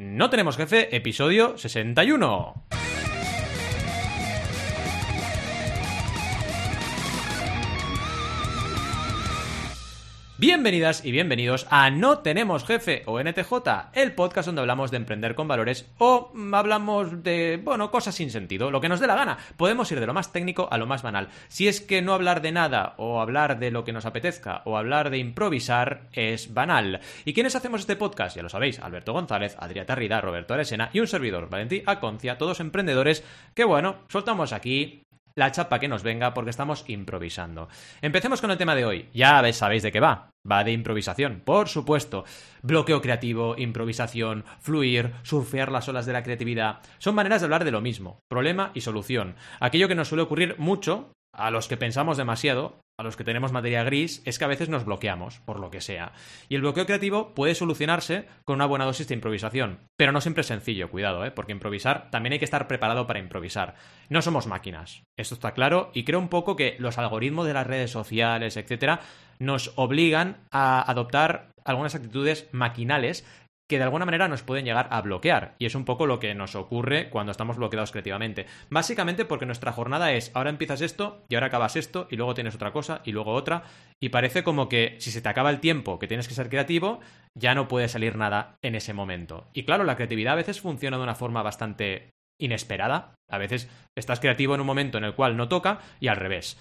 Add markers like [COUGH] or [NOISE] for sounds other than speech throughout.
No tenemos jefe, episodio 61. Bienvenidas y bienvenidos a No Tenemos Jefe o NTJ, el podcast donde hablamos de emprender con valores o hablamos de, bueno, cosas sin sentido, lo que nos dé la gana. Podemos ir de lo más técnico a lo más banal. Si es que no hablar de nada o hablar de lo que nos apetezca o hablar de improvisar es banal. ¿Y quiénes hacemos este podcast? Ya lo sabéis, Alberto González, Adrià Tarrida, Roberto Aresena y un servidor, Valentí Aconcia, todos emprendedores que, bueno, soltamos aquí la chapa que nos venga porque estamos improvisando. Empecemos con el tema de hoy. Ya sabéis de qué va. Va de improvisación, por supuesto. Bloqueo creativo, improvisación, fluir, surfear las olas de la creatividad. Son maneras de hablar de lo mismo. Problema y solución. Aquello que nos suele ocurrir mucho a los que pensamos demasiado, a los que tenemos materia gris, es que a veces nos bloqueamos, por lo que sea. Y el bloqueo creativo puede solucionarse con una buena dosis de improvisación. Pero no siempre es sencillo, cuidado, ¿eh? porque improvisar también hay que estar preparado para improvisar. No somos máquinas, esto está claro, y creo un poco que los algoritmos de las redes sociales, etcétera, nos obligan a adoptar algunas actitudes maquinales que de alguna manera nos pueden llegar a bloquear. Y es un poco lo que nos ocurre cuando estamos bloqueados creativamente. Básicamente porque nuestra jornada es, ahora empiezas esto y ahora acabas esto y luego tienes otra cosa y luego otra. Y parece como que si se te acaba el tiempo que tienes que ser creativo, ya no puede salir nada en ese momento. Y claro, la creatividad a veces funciona de una forma bastante inesperada. A veces estás creativo en un momento en el cual no toca y al revés.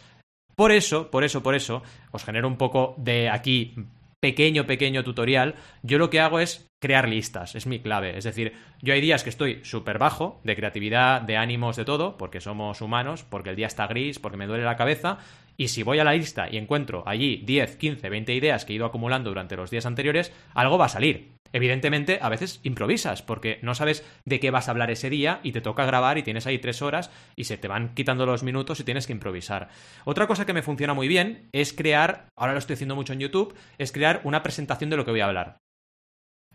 Por eso, por eso, por eso, os genero un poco de aquí pequeño, pequeño tutorial, yo lo que hago es crear listas, es mi clave. Es decir, yo hay días que estoy súper bajo de creatividad, de ánimos, de todo, porque somos humanos, porque el día está gris, porque me duele la cabeza, y si voy a la lista y encuentro allí 10, 15, 20 ideas que he ido acumulando durante los días anteriores, algo va a salir. Evidentemente, a veces improvisas, porque no sabes de qué vas a hablar ese día y te toca grabar y tienes ahí tres horas y se te van quitando los minutos y tienes que improvisar. Otra cosa que me funciona muy bien es crear, ahora lo estoy haciendo mucho en YouTube, es crear una presentación de lo que voy a hablar.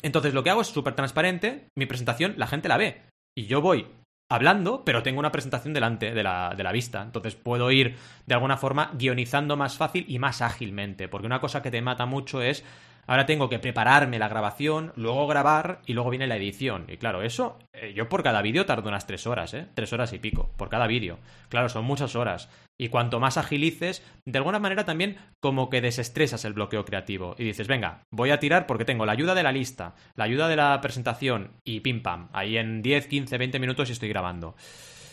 Entonces lo que hago es súper transparente, mi presentación la gente la ve. Y yo voy hablando, pero tengo una presentación delante de la, de la, vista. Entonces puedo ir de alguna forma guionizando más fácil y más ágilmente. Porque una cosa que te mata mucho es Ahora tengo que prepararme la grabación, luego grabar y luego viene la edición. Y claro, eso, eh, yo por cada vídeo tardo unas tres horas, ¿eh? Tres horas y pico, por cada vídeo. Claro, son muchas horas. Y cuanto más agilices, de alguna manera también como que desestresas el bloqueo creativo. Y dices, venga, voy a tirar porque tengo la ayuda de la lista, la ayuda de la presentación y pim pam. Ahí en 10, 15, 20 minutos estoy grabando.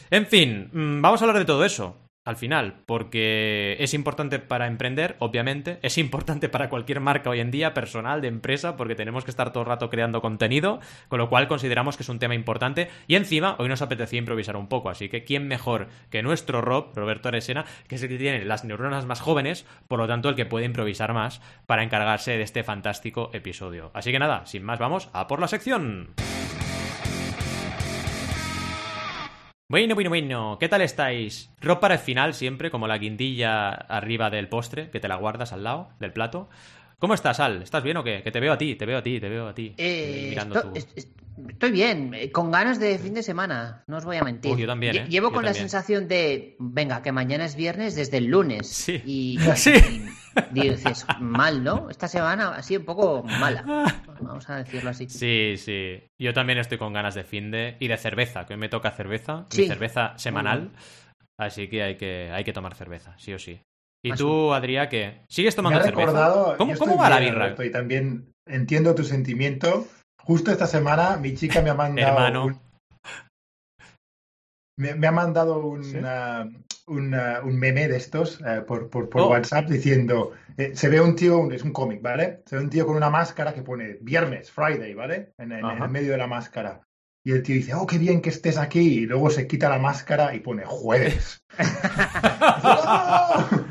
En fin, mm, vamos a hablar de todo eso al final, porque es importante para emprender, obviamente, es importante para cualquier marca hoy en día, personal, de empresa, porque tenemos que estar todo el rato creando contenido, con lo cual consideramos que es un tema importante y encima hoy nos apetecía improvisar un poco, así que ¿quién mejor que nuestro Rob, Roberto Aresena, que es el que tiene las neuronas más jóvenes, por lo tanto el que puede improvisar más para encargarse de este fantástico episodio. Así que nada, sin más vamos a por la sección. Bueno, bueno, bueno, ¿qué tal estáis? Rob para el final siempre, como la guindilla arriba del postre, que te la guardas al lado del plato. ¿Cómo estás, Al? ¿Estás bien o qué? Que te veo a ti, te veo a ti, te veo a ti. Eh, mirando estoy, bien, eh, con ganas de fin de semana, no os voy a mentir. yo también, ¿eh? Llevo con la sensación de, venga, que mañana es viernes desde el lunes. Sí. Y, [LAUGHS] sí. dices, mal, ¿no? Esta semana ha sido un poco mala. Vamos a decirlo así. Sí, sí. Yo también estoy con ganas de fin de y de cerveza, que hoy me toca cerveza, mi cerveza semanal. Así que hay que hay que tomar cerveza, sí o sí. ¿Y tú, Adrián, qué? ¿Sigues tomando cerveza? ¿Cómo, ¿cómo va la birra? y también entiendo tu sentimiento. Justo esta semana mi chica me ha mandado Hermano. Me, ha mandado un, un meme de estos eh, por, por, por oh. WhatsApp diciendo, eh, se ve un tío, es un cómic, ¿vale? Se ve un tío con una máscara que pone viernes, Friday, ¿vale? En, el medio de la máscara. Y el tío dice, oh, qué bien que estés aquí. Y luego se quita la máscara y pone jueves. [LAUGHS] [LAUGHS]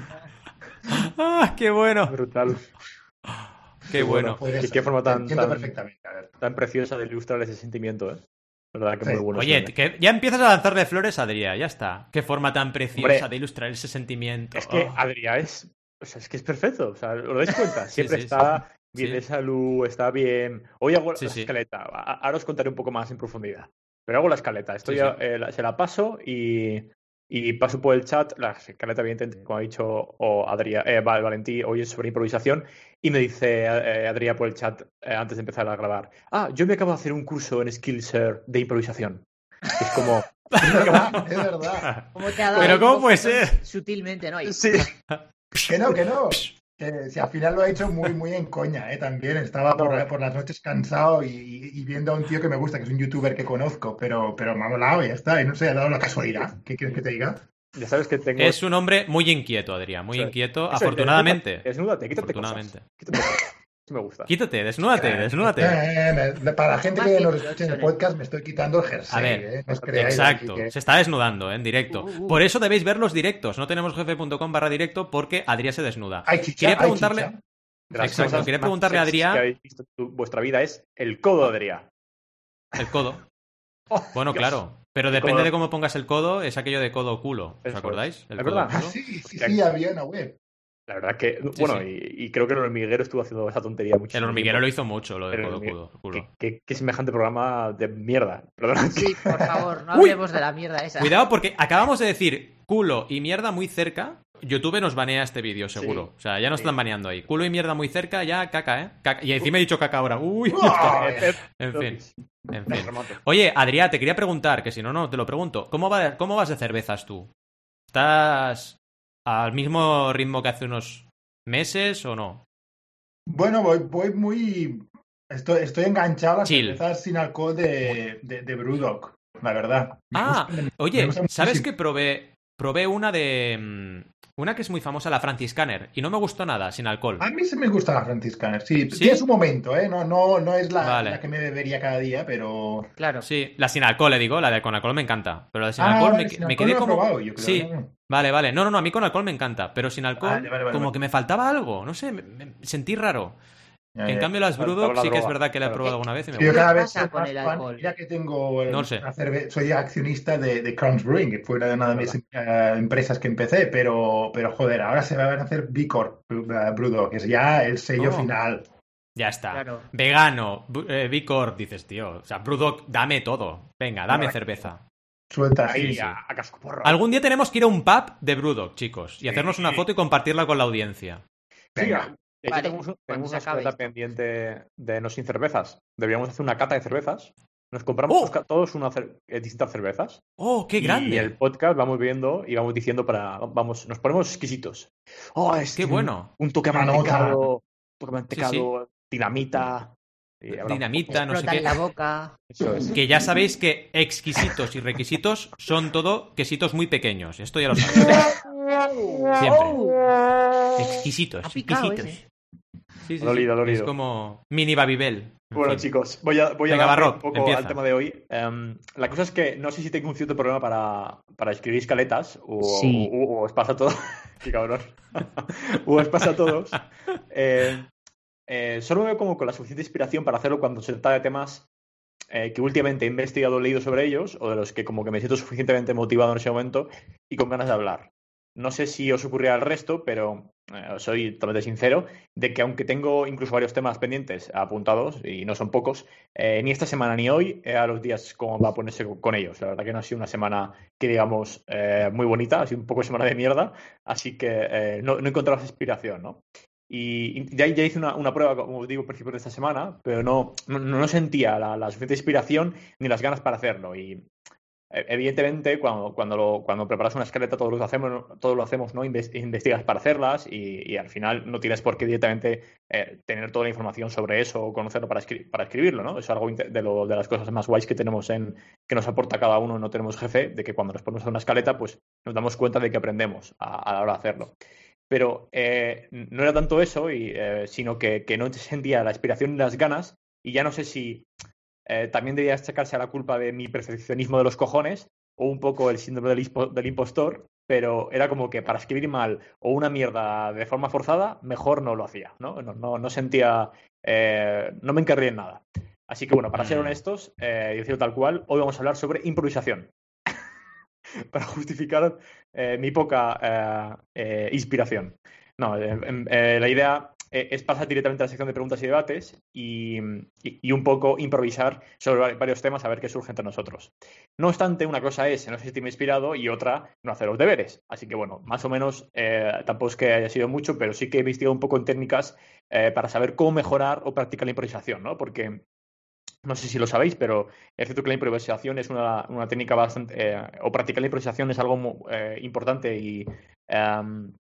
¡Ah, qué bueno! Brutal. Qué bueno. qué forma tan, tan preciosa de ilustrar ese sentimiento, ¿eh? Oye, que ya empiezas a lanzarle flores a Adrián, ya está. Qué forma tan preciosa de ilustrar ese sentimiento. Es que oh. Adrián es, o sea, es que es perfecto, o sea, ¿lo dais cuenta? [LAUGHS] Siempre está bien de salud, está bien. Hoy hago la escaleta, ahora os contaré un poco más en profundidad. Pero hago la escaleta, estoy eh, se la paso y Y paso por el chat, la escaleta, evidentemente, como ha dicho o Adrián, eh, Valentí, hoy es sobre improvisación, y me dice eh, Adrián por el chat eh, antes de empezar a grabar, ah, yo me acabo de hacer un curso en Skillshare de improvisación. Es como... [LAUGHS] es verdad, es verdad. Pero ¿cómo puede ser? Sutilmente, ¿no? Sí. [LAUGHS] Que no, que no. [LAUGHS] si al final lo ha hecho muy, muy en coña, ¿eh? También estaba por, por las noches cansado y, viendo a un tío que me gusta, que es un youtuber que conozco, pero, pero me ha molado y ya está. Y no sé, ha dado la casualidad. ¿Qué quieres que te diga? Ya sabes que tengo... Es un hombre muy inquieto, Adrián, muy inquieto, afortunadamente. Desnúdate, quítate afortunadamente. Quítate me gusta. Quítate, desnúdate, eh, desnúdate. Eh, eh, para la gente que nos escucha en el podcast, me estoy quitando el jersey. A ver, exacto. Se está desnudando en directo. Uh, uh. Por eso debéis ver los directos. No tenemos jefe.com barra directo porque Adrián se desnuda. quería preguntarle. Exacto, quería preguntarle a Adrián. Que habéis visto vuestra vida es el codo Adrián. El codo. [LAUGHS] Oh, bueno, claro. Pero depende de cómo pongas el codo, es aquello de codo culo. ¿Os acordáis? El ¿Es verdad? Ah, sí, sí, sí, había una web. La verdad que, bueno, Y, creo que el hormiguero estuvo haciendo esa tontería mucho. El hormiguero lo hizo mucho, lo de codo, culo. Qué, semejante programa de mierda. Sí, por favor, no hablemos de la mierda esa. Cuidado, porque acabamos de decir culo y mierda muy cerca. YouTube nos banea este vídeo, seguro. o sea, ya nos están baneando ahí. Culo y mierda muy cerca, ya caca, ¿eh? Y encima he dicho caca ahora. Uy. [LAUGHS] en fin. En fin. Oye, Adrián, te quería preguntar, que si no, no, te lo pregunto. ¿Cómo, va, ¿Cómo vas de cervezas tú? ¿Estás al mismo ritmo que hace unos meses o no? Bueno, voy, voy muy. Estoy, estoy enganchado a las cervezas sin alcohol de, de, de Brewdog, la verdad. ah, oye, ¿sabes que probé, probé una de. Mm, una que es muy famosa, la Franciscaner, y no me gustó nada, sin alcohol. A mí sí me gusta la Franciscaner, sí. sí. Tiene su momento, ¿eh? No, no, no es la, la, que me bebería cada día, pero... Claro. Sí, la sin alcohol, le digo, la de con alcohol me encanta. Pero la de sin ah, alcohol me, me quedé como... Probado, yo creo, sí, vale, vale. No, no, no, a mí con alcohol me encanta, pero sin alcohol como que me faltaba algo, no sé, me sentí raro en cambio, las Brewdog sí que es verdad que la he probado alguna vez y me Yo cada vez soy con el ya que tengo no sé. soy accionista de, de Crowns Brewing, que fue una de mis eh, empresas que empecé, pero, pero joder, ahora se va a hacer B Corp Brewdog, que es ya el sello final. Ya está. Vegano, eh, B Corp, dices, tío. O sea, Brewdog, dame todo. Venga, dame cerveza. Suelta ahí A, Algún día tenemos que ir a un pub de Brewdog, chicos, y hacernos una foto y compartirla con la audiencia. Venga tenemos, una carta pendiente de no sin cervezas. Deberíamos hacer una cata de cervezas. Nos compramos ¡Oh! todos una eh, distintas cervezas. ¡Oh, qué grande! Y el podcast vamos viendo y vamos diciendo para. Vamos, nos ponemos exquisitos. ¡Oh, es ¡Qué bueno! Un, toque mantecado, toque mantecado, dinamita. Dinamita, no sé qué. la boca. Que ya sabéis que exquisitos y requisitos son todo quesitos muy pequeños. Esto ya lo [LAUGHS] sabéis. Siempre. Exquisitos, exquisitos. Sí, sí, Es como mini Babybel. Bueno, chicos, voy a, voy a dar un poco al tema de hoy. Em, la cosa es que no sé si tengo un cierto problema para, para escribir escaletas o, [LAUGHS] [LAUGHS] o, os pasa a todos. Qué cabrón. o os pasa a todos. Eh, eh, solo veo como con la suficiente inspiración para hacerlo cuando se trata de temas eh, que últimamente he investigado o leído sobre ellos o de los que como que me siento suficientemente motivado en ese momento y con ganas de hablar. No sé si os ocurrirá el resto, pero soy totalmente sincero de que aunque tengo incluso varios temas pendientes apuntados, y no son pocos, eh, ni esta semana ni hoy a los días como va a ponerse con ellos. La verdad que no ha sido una semana que digamos eh, muy bonita, ha sido un poco semana de mierda, así que no, he encontrado esa inspiración, ¿no? Y ya, ya hice una, prueba, como digo, al principio de esta semana, pero no, no, sentía la, la, suficiente inspiración ni las ganas para hacerlo. Y evidentemente, cuando, cuando, cuando preparas una escaleta, todos lo hacemos, todos lo hacemos ¿no? investigas para hacerlas y, al final no tienes por qué directamente eh, tener toda la información sobre eso o conocerlo para, para escribirlo, ¿no? Es algo de, de las cosas más guays que tenemos en que nos aporta cada uno, no tenemos jefe, de que cuando nos ponemos a una escaleta, pues nos damos cuenta de que aprendemos a, la hora de hacerlo. Pero eh, no era tanto eso, y, eh, sino que, que no sentía la inspiración y las ganas, y ya no sé si eh, también debería sacarse a la culpa de mi perfeccionismo de los cojones o un poco el síndrome del, impostor, pero era como que para escribir mal o una mierda de forma forzada, mejor no lo hacía, ¿no? No, sentía, eh, no me encargué en nada. Así que bueno, para ser mm. honestos eh, y decirlo tal cual, hoy vamos a hablar sobre improvisación. [LAUGHS] para justificar mi poca inspiración. No, la idea eh, es pasar directamente a la sección de preguntas y debates y, un poco improvisar sobre varios temas a ver qué surge entre nosotros. No obstante, una cosa es no sentirme inspirado y otra no hacer los deberes. Así que bueno, más o menos eh, tampoco es que haya sido mucho, pero sí que he investigado un poco en técnicas eh, para saber cómo mejorar o practicar la improvisación, ¿no? Porque no sé si lo sabéis, pero es cierto que la improvisación es una, técnica bastante. o practicar la improvisación es algo importante y em,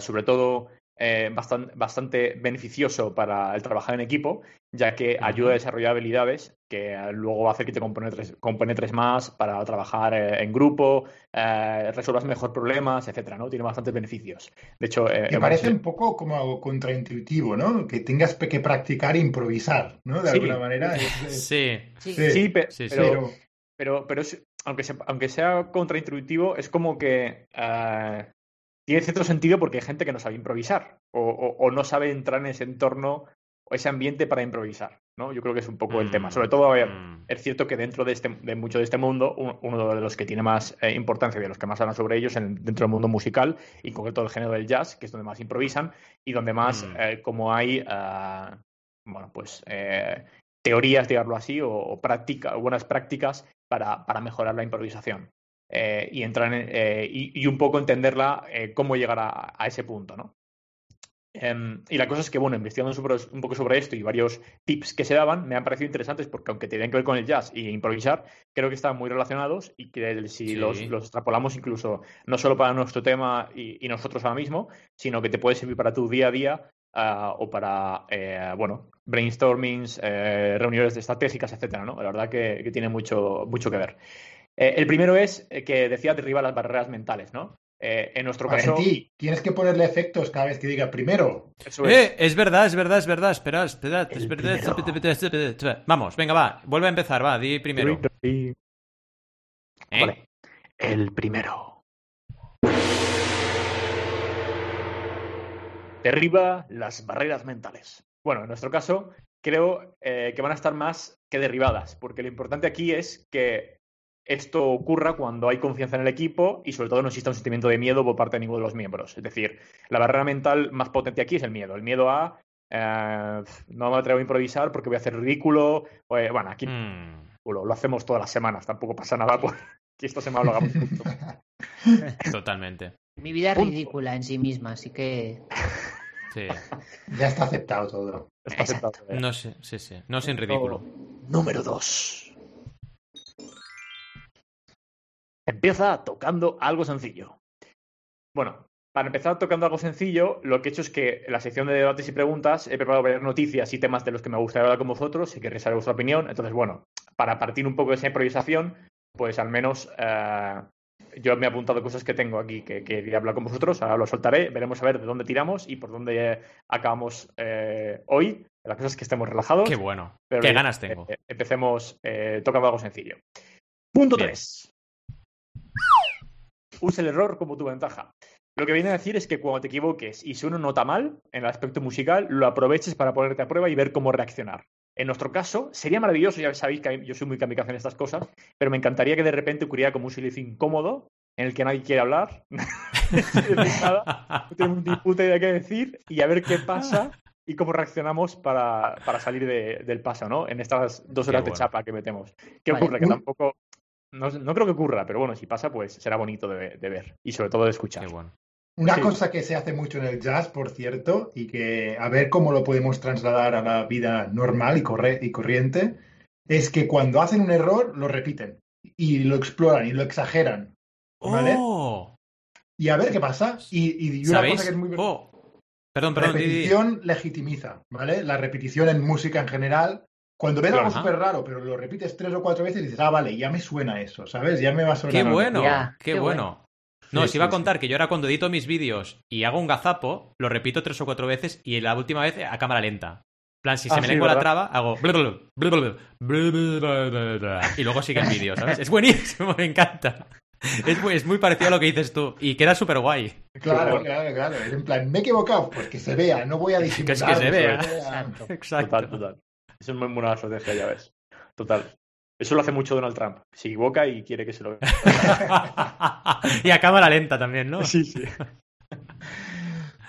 sobre todo eh, bastante, beneficioso para el trabajar en equipo, ya que ayuda a desarrollar habilidades que luego va a hacer que te compenetres, más para trabajar eh, en grupo, eh, resuelvas mejor problemas, etcétera, ¿no? Tiene bastantes beneficios. De hecho, me parece un poco como contraintuitivo, ¿no? Que tengas que practicar e improvisar, ¿no? De alguna manera. Sí. Sí, pero, pero, pero, aunque, sea, aunque sea contraintuitivo, es como que tiene cierto sentido porque hay gente que no sabe improvisar o, no sabe entrar en ese entorno o ese ambiente para improvisar. ¿no? Yo creo que es un poco el tema. Mm, Sobre todo, mm. es cierto que dentro de, este, de mucho de este mundo, uno de los que tiene más eh, importancia y de los que más hablan sobre ellos en, dentro del mundo musical, y en concreto el género del jazz, que es donde más improvisan y donde más, mm. eh, como hay, ah, bueno, pues eh, teorías, digamos así, o, práctica, buenas prácticas para, para mejorar la improvisación. Eh, y entrar eh, y, un poco entenderla eh, cómo llegar a, ese punto, ¿no? Em, y la cosa es que, bueno, investigando un poco sobre esto y varios tips que se daban, me han parecido interesantes porque aunque tienen que ver con el jazz y improvisar, creo que están muy relacionados y que si los, extrapolamos incluso no solo para nuestro tema y, nosotros ahora mismo, sino que te puede servir para tu día a día ah, o para, bueno, brainstormings, reuniones estratégicas, etcétera, ¿no? La verdad que, que tiene mucho, mucho que ver. Eh, el primero es eh, que decía derriba las barreras mentales, ¿no? Eh, en nuestro caso. ti, tienes que ponerle efectos cada vez que diga primero. es. es verdad, es verdad, es verdad. Espera, espera, espera. Vamos, venga, va. Vuelve a empezar, va, di primero. Vale. El primero. Derriba las barreras mentales. Bueno, en nuestro caso, creo que van a estar más que derribadas, porque lo importante aquí es que esto ocurra cuando hay confianza en el equipo y sobre todo no exista un sentimiento de miedo por parte de ninguno de los miembros. Es decir, la barrera mental más potente aquí es el miedo. El miedo a eh, no me atrevo a improvisar porque voy a hacer ridículo. bueno, aquí mm. lo, hacemos todas las semanas, tampoco pasa nada por que esto se me lo hagamos [LAUGHS] Totalmente. Mi vida es ridícula en sí misma, así que. Sí. Ya está aceptado todo. Está aceptado. No sé, sí, sí. No sin ridículo. Número dos. Empieza tocando algo sencillo. Bueno, para empezar tocando algo sencillo, lo que he hecho es que en la sección de debates y preguntas he preparado varias noticias y temas de los que me gustaría hablar con vosotros, si queréis saber vuestra opinión. Entonces, bueno, para partir un poco de esa improvisación, pues al menos eh, yo me he apuntado cosas que tengo aquí que quería hablar con vosotros. Ahora lo soltaré, veremos a ver de dónde tiramos y por dónde acabamos eh, hoy. La cosa es que estemos relajados. Qué bueno. Qué ganas tengo. Eh, empecemos tocando algo sencillo. Punto 3 usa el error como tu ventaja. Lo que viene a decir es que cuando te equivoques y si uno nota mal en el aspecto musical, lo aproveches para ponerte a prueba y ver cómo reaccionar. En nuestro caso, sería maravilloso, ya sabéis que yo soy muy kamikaze en estas cosas, pero me encantaría que de repente ocurriera como un silencio incómodo en el que nadie quiere hablar, [LAUGHS] no tengo ni puta idea qué decir y a ver qué pasa y cómo reaccionamos para, salir del paso, ¿no? En estas dos horas de chapa que metemos. ¿Qué ocurre? Que tampoco no, creo que ocurra, pero bueno, si pasa, pues será bonito de, ver y sobre todo de escuchar. Una cosa que se hace mucho en el jazz, por cierto, y que a ver cómo lo podemos trasladar a la vida normal y, y corriente, es que cuando hacen un error lo repiten y lo exploran y lo exageran. ¿Vale? Oh. Y a ver qué pasa. Y, una cosa que es muy. Oh. Perdón, perdón. Repetición legitimiza, ¿vale? La repetición en música en general cuando ves algo súper raro, pero lo repites tres o cuatro veces y dices, ah, vale, ya me suena eso, ¿sabes? Ya me va a sonar. ¡Qué bueno! qué, bueno! No, os iba a contar que yo ahora cuando edito mis vídeos y hago un gazapo, lo repito tres o cuatro veces y la última vez a cámara lenta. En plan, si se ah, me lengua la traba, hago... Y luego sigue el vídeo, ¿sabes? Es buenísimo, me encanta. Es muy, es muy, parecido a lo que dices tú y queda súper guay. Claro, claro, claro. En plan, me he equivocado, pues que se vea, no voy a disimular. Que, es que se vea. Exacto. Exacto. Total, es muy buena estrategia, ya ves. Total. Eso lo hace mucho Donald Trump. Se equivoca y quiere que se lo vea. [LAUGHS] y a cámara lenta también, ¿no? Sí, sí.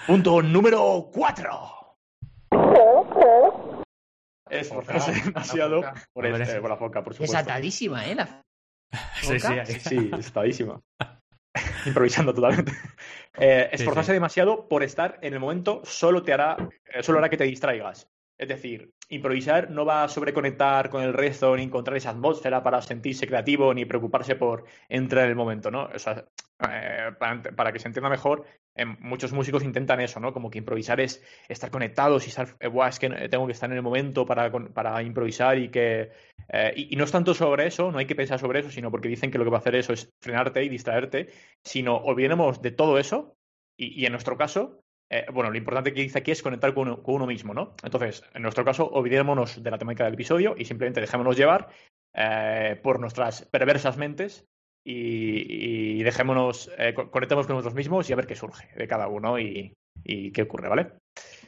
Punto número 4. Esforzarse demasiado por, este, por, la foca, por supuesto. Desatadísima, ¿eh? La [LAUGHS] sí, sí, sí, desatadísima. [LAUGHS] Improvisando totalmente. Eh, esforzarse demasiado por estar en el momento solo te hará, eh, solo hará que te distraigas. Es decir, improvisar no va a sobreconectar con el resto ni encontrar esa atmósfera para sentirse creativo ni preocuparse por entrar en el momento, ¿no? Eh, para, que se entienda mejor, em, muchos músicos intentan eso, ¿no? Como que improvisar es estar conectados y estar, eh, es que tengo que estar en el momento para, para improvisar y que... Eh, y, no es tanto sobre eso, no hay que pensar sobre eso, sino porque dicen que lo que va a hacer eso es frenarte y distraerte, sino olvidemos de todo eso y en nuestro caso, eh, bueno, lo importante que dice aquí es conectar con uno, mismo, ¿no? Entonces, en nuestro caso, olvidémonos de la temática del episodio y simplemente dejémonos llevar eh, por nuestras perversas mentes y, dejémonos, eh, conectemos con nosotros mismos y a ver qué surge de cada uno y, qué ocurre, ¿vale?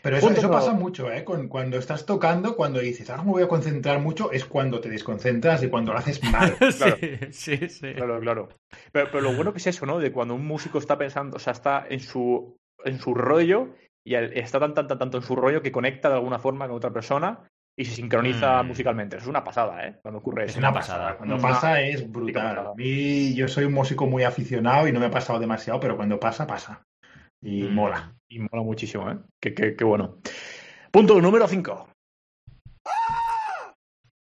Pero eso, pasa mucho, ¿eh? cuando estás tocando, cuando dices, ahora me voy a concentrar mucho, es cuando te desconcentras y cuando lo haces mal. [LAUGHS] claro. Sí, sí, Claro, claro. Pero, pero, lo bueno que es eso, ¿no? De cuando un músico está pensando, o sea, está en su en su rollo y está tan, tan, tan, tanto en su rollo que conecta de alguna forma con otra persona y se sincroniza mm. musicalmente. Es una pasada, ¿eh? Cuando ocurre es eso. Es una pasada. Cuando pasa es brutal. A mí, yo soy un músico muy aficionado y no me ha pasado demasiado, pero cuando pasa, pasa. Y mm. mola. Y mola muchísimo, ¿eh? Qué, qué, bueno. Punto número 5.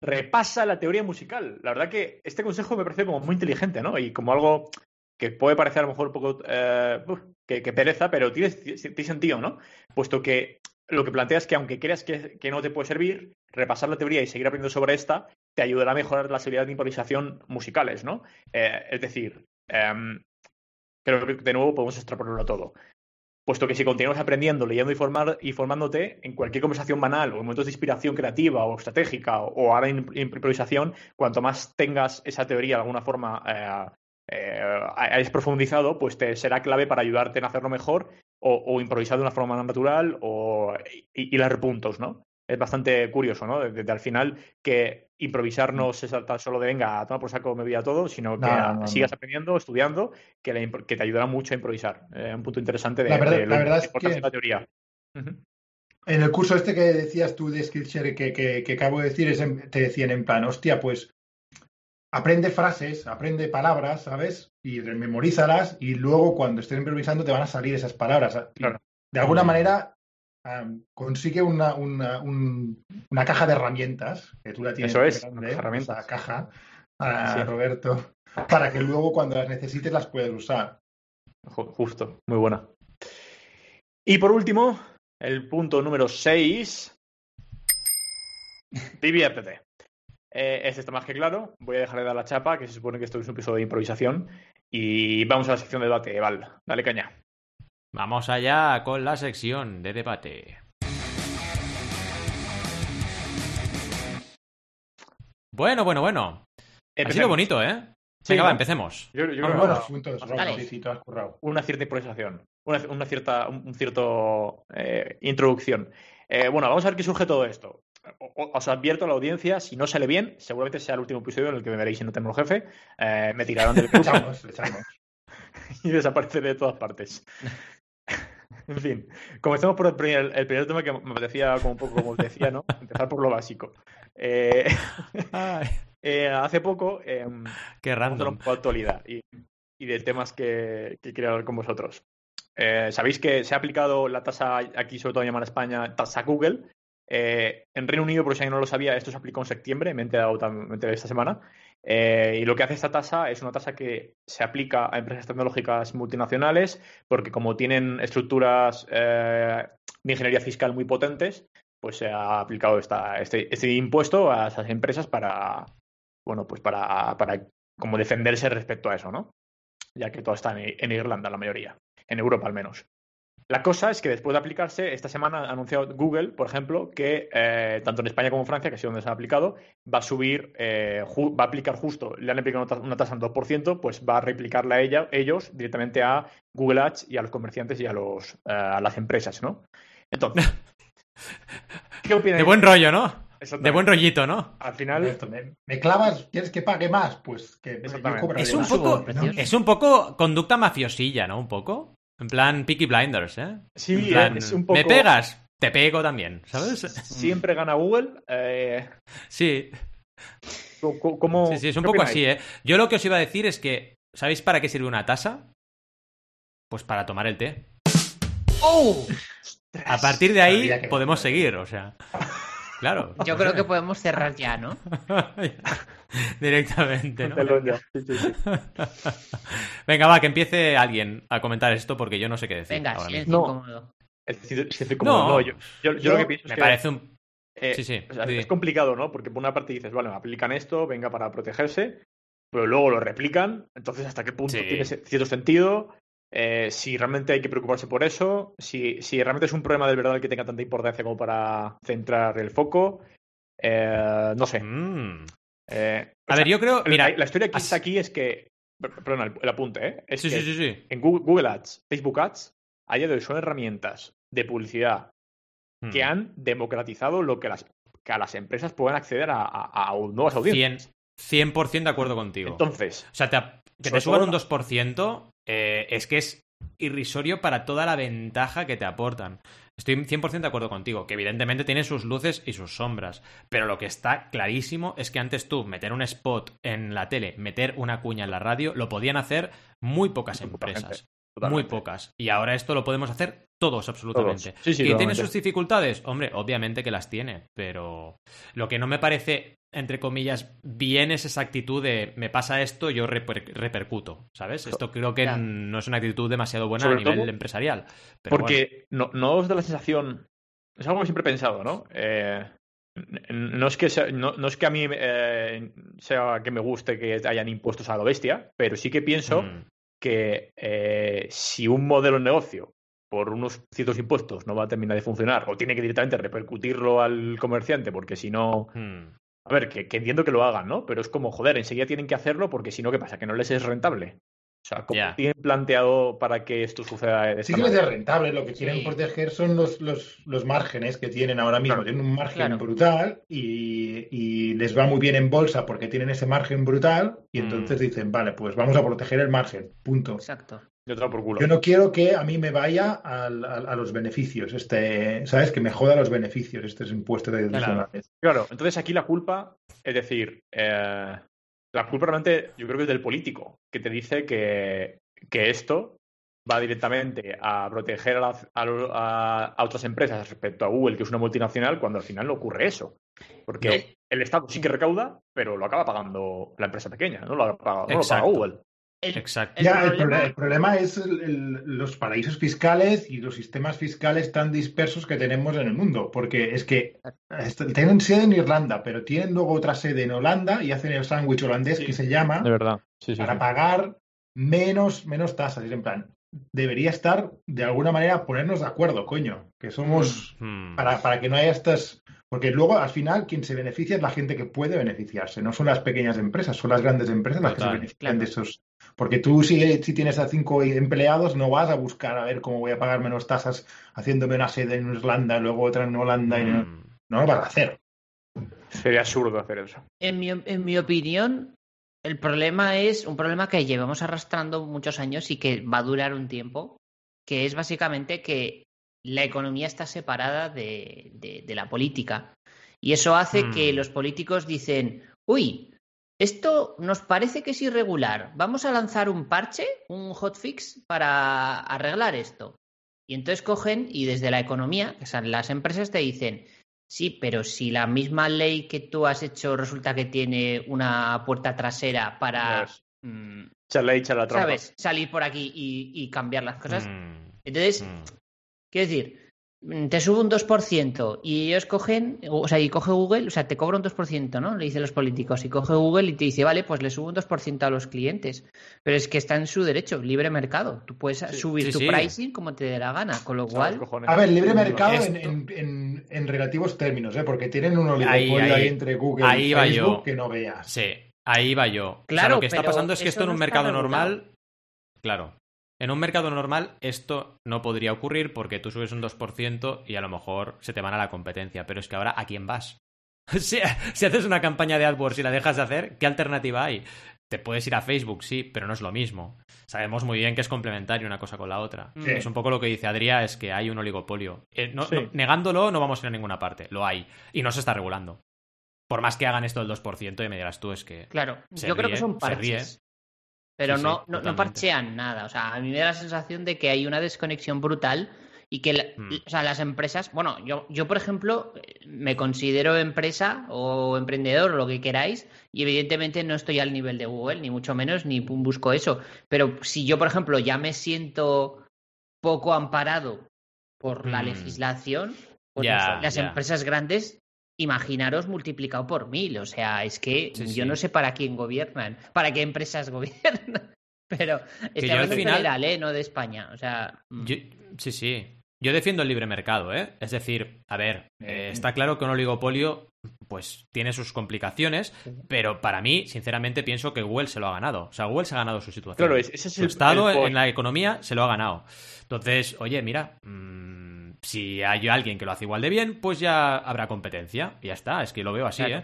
Repasa la teoría musical. La verdad que este consejo me parece como muy inteligente, ¿no? Y como algo que puede parecer a lo mejor un poco eh, que, pereza, pero tiene, sentido, ¿no? Puesto que lo que planteas es que aunque creas que, no te puede servir, repasar la teoría y seguir aprendiendo sobre esta te ayudará a mejorar las habilidades de improvisación musicales, ¿no? Eh, es decir, em, creo que de nuevo podemos extrapolarlo a todo. Puesto que si continúas aprendiendo, leyendo y, formar, y formándote en cualquier conversación banal o en momentos de inspiración creativa o estratégica o, ahora en, improvisación, cuanto más tengas esa teoría de alguna forma eh, hayas profundizado, pues te será clave para ayudarte en hacerlo mejor o, improvisar de una forma más natural o hilar puntos, ¿no? Es bastante curioso, ¿no? Desde al final que improvisar no se salta solo de venga, toma por saco me voy a todo, sino que sigas aprendiendo, estudiando, que, te ayudará mucho a improvisar. Es eh, un punto interesante de la verdad, la verdad es que la teoría. En el curso este que decías tú de Skillshare que, que, acabo de decir, te decían en plan, hostia, pues aprende frases, aprende palabras, ¿sabes? Y memorízalas y luego cuando estés improvisando te van a salir esas palabras. De alguna manera consigue una, una, una, caja de herramientas, que tú la tienes. Eso es, herramientas. caja, a Roberto, para que luego cuando las necesites las puedas usar. Justo, muy buena. Y por último, el punto número 6. Diviértete. Eh, este está más que claro. Voy a dejar de dar la chapa, que se supone que esto es un episodio de improvisación. Y vamos a la sección de debate, Val. Dale caña. Vamos allá con la sección de debate. Bueno, bueno, bueno. Ha sido bonito, ¿eh? Venga, va, empecemos. Yo, yo Una cierta improvisación. Una, cierta, un cierto eh, introducción. Eh, bueno, vamos a ver qué surge todo esto os advierto a la audiencia, si no sale bien, seguramente sea el último episodio en el que me veréis si no tengo jefe, eh, me tirarán del [LAUGHS] grupo [LAUGHS] y desapareceré de todas partes. [LAUGHS] en fin, comencemos por el primer, el primer, tema que me parecía como un poco como os decía, ¿no? Empezar por lo básico. Eh, eh, hace poco, em, Qué random. un actualidad y, y, de temas que, que quería hablar con vosotros. Sabéis que se ha aplicado la tasa aquí, sobre todo en España, tasa Google, eh, en Reino Unido, por si alguien no lo sabía, esto se aplicó en septiembre, me he enterado, esta semana. Eh, y lo que hace esta tasa es una tasa que se aplica a empresas tecnológicas multinacionales, porque como tienen estructuras eh, de ingeniería fiscal muy potentes, pues se ha aplicado este, este, impuesto a esas empresas para, bueno, pues para, para como defenderse respecto a eso, ¿no? Ya que todo está en Irlanda, la mayoría, en Europa al menos. La cosa es que después de aplicarse, esta semana ha anunciado Google, por ejemplo, que eh, tanto en España como en Francia, que es donde se ha aplicado, va a subir, eh, va a aplicar justo, le han aplicado una tasa del 2%, pues va a replicarla a ella, ellos directamente a Google Ads y a los comerciantes y a, los, eh, a las empresas, ¿no? Entonces, [LAUGHS] ¿qué opinas? De buen rollo, ¿no? De buen rollito, ¿no? Al final. me, clavas, ¿quieres que pague más? Pues que es un, poco, es un poco conducta mafiosilla, ¿no? Un poco. En plan Peaky Blinders, ¿eh? Sí, es un poco... ¿Me pegas? Te pego también, ¿sabes? Siempre gana Google. Eh... Sí. ¿Cómo, sí, sí, es un poco así, ¿eh? Yo lo que os iba a decir es que, ¿sabéis para qué sirve una taza? Pues para tomar el té. ¡Oh! A partir de ahí podemos seguir, o sea. Claro. Yo creo que podemos cerrar ya, ¿no? [LAUGHS] Directamente, ¿no? [LAUGHS] Venga, va, que empiece alguien a comentar esto porque yo no sé qué decir. Venga, silencio no. incómodo. No, yo, lo que pienso me es parece un... Eh, sí, sí, Es complicado, ¿no? Porque por una parte dices, vale, aplican esto, venga para protegerse, pero luego lo replican, entonces hasta qué punto tiene cierto sentido, eh, si realmente hay que preocuparse por eso, si, si realmente es un problema de verdad que tenga tanta importancia como para centrar el foco, eh, no sé. Mm. a ver, yo creo. Mira, la, historia que está aquí es que. Perdón, el, apunte, ¿eh? Es sí, que sí, sí, En Google, Ads, Facebook Ads, a día de hoy son herramientas de publicidad que hmm. han democratizado lo que las, que a las empresas puedan acceder a, a, nuevas audiencias. 100%, de acuerdo contigo. Entonces. O sea, te, que te suban un 2% eh, es que es irrisorio para toda la ventaja que te aportan. Estoy 100% de acuerdo contigo, que evidentemente tiene sus luces y sus sombras, pero lo que está clarísimo es que antes tú meter un spot en la tele, meter una cuña en la radio, lo podían hacer muy pocas empresas. Muy pocas. Y ahora esto lo podemos hacer todos, absolutamente. ¿Que tiene sus dificultades? Hombre, obviamente que las tiene, pero lo que no me parece, entre comillas, bien es esa actitud de me pasa esto, yo repercuto, ¿sabes? Esto creo que no es una actitud demasiado buena a nivel empresarial. porque no, no os da la sensación, es algo que siempre he pensado, ¿no? Eh, no es que no, es que a mí eh, sea que me guste que hayan impuestos a la bestia, pero sí que pienso mm que eh, si un modelo de negocio por unos ciertos impuestos no va a terminar de funcionar o tiene que directamente repercutirlo al comerciante porque si no... Hmm. A ver, que, entiendo que lo hagan, ¿no? Pero es como, joder, enseguida tienen que hacerlo porque si no, ¿qué pasa? Que no les es rentable. O sea, ¿cómo tienen planteado para que esto suceda de Sí que les es rentable, lo que quieren proteger son los, los, los, márgenes que tienen ahora mismo. Tienen un margen brutal y, y, les va muy bien en bolsa porque tienen ese margen brutal y mm. entonces dicen, vale, pues vamos a proteger el margen, punto. Exacto. Yo no quiero que a mí me vaya a, a, los beneficios, este, ¿sabes? Que me joda los beneficios este es impuesto de claro. claro, entonces aquí la culpa, es decir, eh, la culpa realmente yo creo que es del político, que te dice que, que esto va directamente a proteger a, a, otras empresas respecto a Google, que es una multinacional, cuando al final no ocurre eso. Porque el Estado sí que recauda, pero lo acaba pagando la empresa pequeña, no lo, paga, no lo paga Google. Exacto. ya, el, problema... es los paraísos fiscales y los sistemas fiscales tan dispersos que tenemos en el mundo. Porque es que tienen sede en Irlanda, pero tienen luego otra sede en Holanda y hacen el sándwich holandés que se llama. De verdad. para pagar menos, menos tasas. en plan, debería estar de alguna manera ponernos de acuerdo, coño. Que somos. Mm. Para, para que no haya estas porque luego, al final, quien se beneficia es la gente que puede beneficiarse, no son las pequeñas empresas, son las grandes empresas las que se benefician de esos. Porque tú, si, si, tienes a cinco empleados, no vas a buscar a ver cómo voy a pagar menos tasas haciéndome una sede en Irlanda, luego otra en Holanda. Y no, mm. no, lo vas a hacer. Sería absurdo hacer eso. En mi, en mi opinión, el problema es un problema que llevamos arrastrando muchos años y que va a durar un tiempo, que es básicamente que la economía está separada de, la política. Y eso hace que mm. los políticos dicen, uy, esto nos parece que es irregular, vamos a lanzar un parche, un hotfix para arreglar esto. Y entonces cogen y desde la economía, o sea, las empresas te dicen, sí, pero si la misma ley que tú has hecho resulta que tiene una puerta trasera para... Mm, ¿Sabes? Salir por aquí y, cambiar las cosas. Mm. Entonces, Quiero decir, mm, te subo un 2% y ellos cogen, o sea, y coge Google, o sea, te cobra un 2%, ¿no? Le dicen los políticos, y coge Google y te dice, vale, pues le subo un 2% a los clientes. Pero es que está en su derecho, libre mercado. Tú puedes subir tu pricing como te dé la gana, con lo cual... A ver, libre mercado en, relativos términos, ¿eh? Porque tienen un oligopolio ahí, entre Google y Facebook que no veas. Sí, ahí va yo. Claro, lo que está pasando es que esto en un mercado normal... Claro, en un mercado normal esto no podría ocurrir porque tú subes un 2% y a lo mejor se te van a la competencia, pero es que ahora ¿a quién vas? [LAUGHS] si, haces una campaña de AdWords y la dejas de hacer, ¿qué alternativa hay? te puedes ir a Facebook, sí, pero no es lo mismo. Sabemos muy bien que es complementario una cosa con la otra. Es un poco lo que dice Adrián, es que hay un oligopolio. Eh, negándolo no vamos a ir a ninguna parte, lo hay. Y no se está regulando. Por más que hagan esto del 2%, y me dirás tú, es que. Claro, yo creo que son parches. Pero no, no, parchean nada. O sea, a mí me da la sensación de que hay una desconexión brutal y que mm. o sea, las empresas, bueno, yo, yo por ejemplo me considero empresa o emprendedor o lo que queráis y evidentemente no estoy al nivel de Google, ni mucho menos, ni busco eso. Pero si yo, por ejemplo, ya me siento poco amparado por la mm. legislación, pues las empresas grandes, imaginaros multiplicado por mil. O sea, es que yo no sé para quién gobiernan, para qué empresas [LAUGHS] gobiernan. Pero estoy hablando final... general, ¿eh? No de España. O sea. Mm. Sí, sí. Yo defiendo el libre mercado, ¿eh? Es decir, a ver, eh, está claro que un oligopolio pues tiene sus complicaciones, pero para mí, sinceramente, pienso que Google se lo ha ganado. O sea, Google se ha ganado su situación. Claro, ese es su estado en la economía se lo ha ganado. Entonces, oye, mira, mm, si hay alguien que lo hace igual de bien, pues ya habrá competencia. Y ya está, es que lo veo así, ¿eh?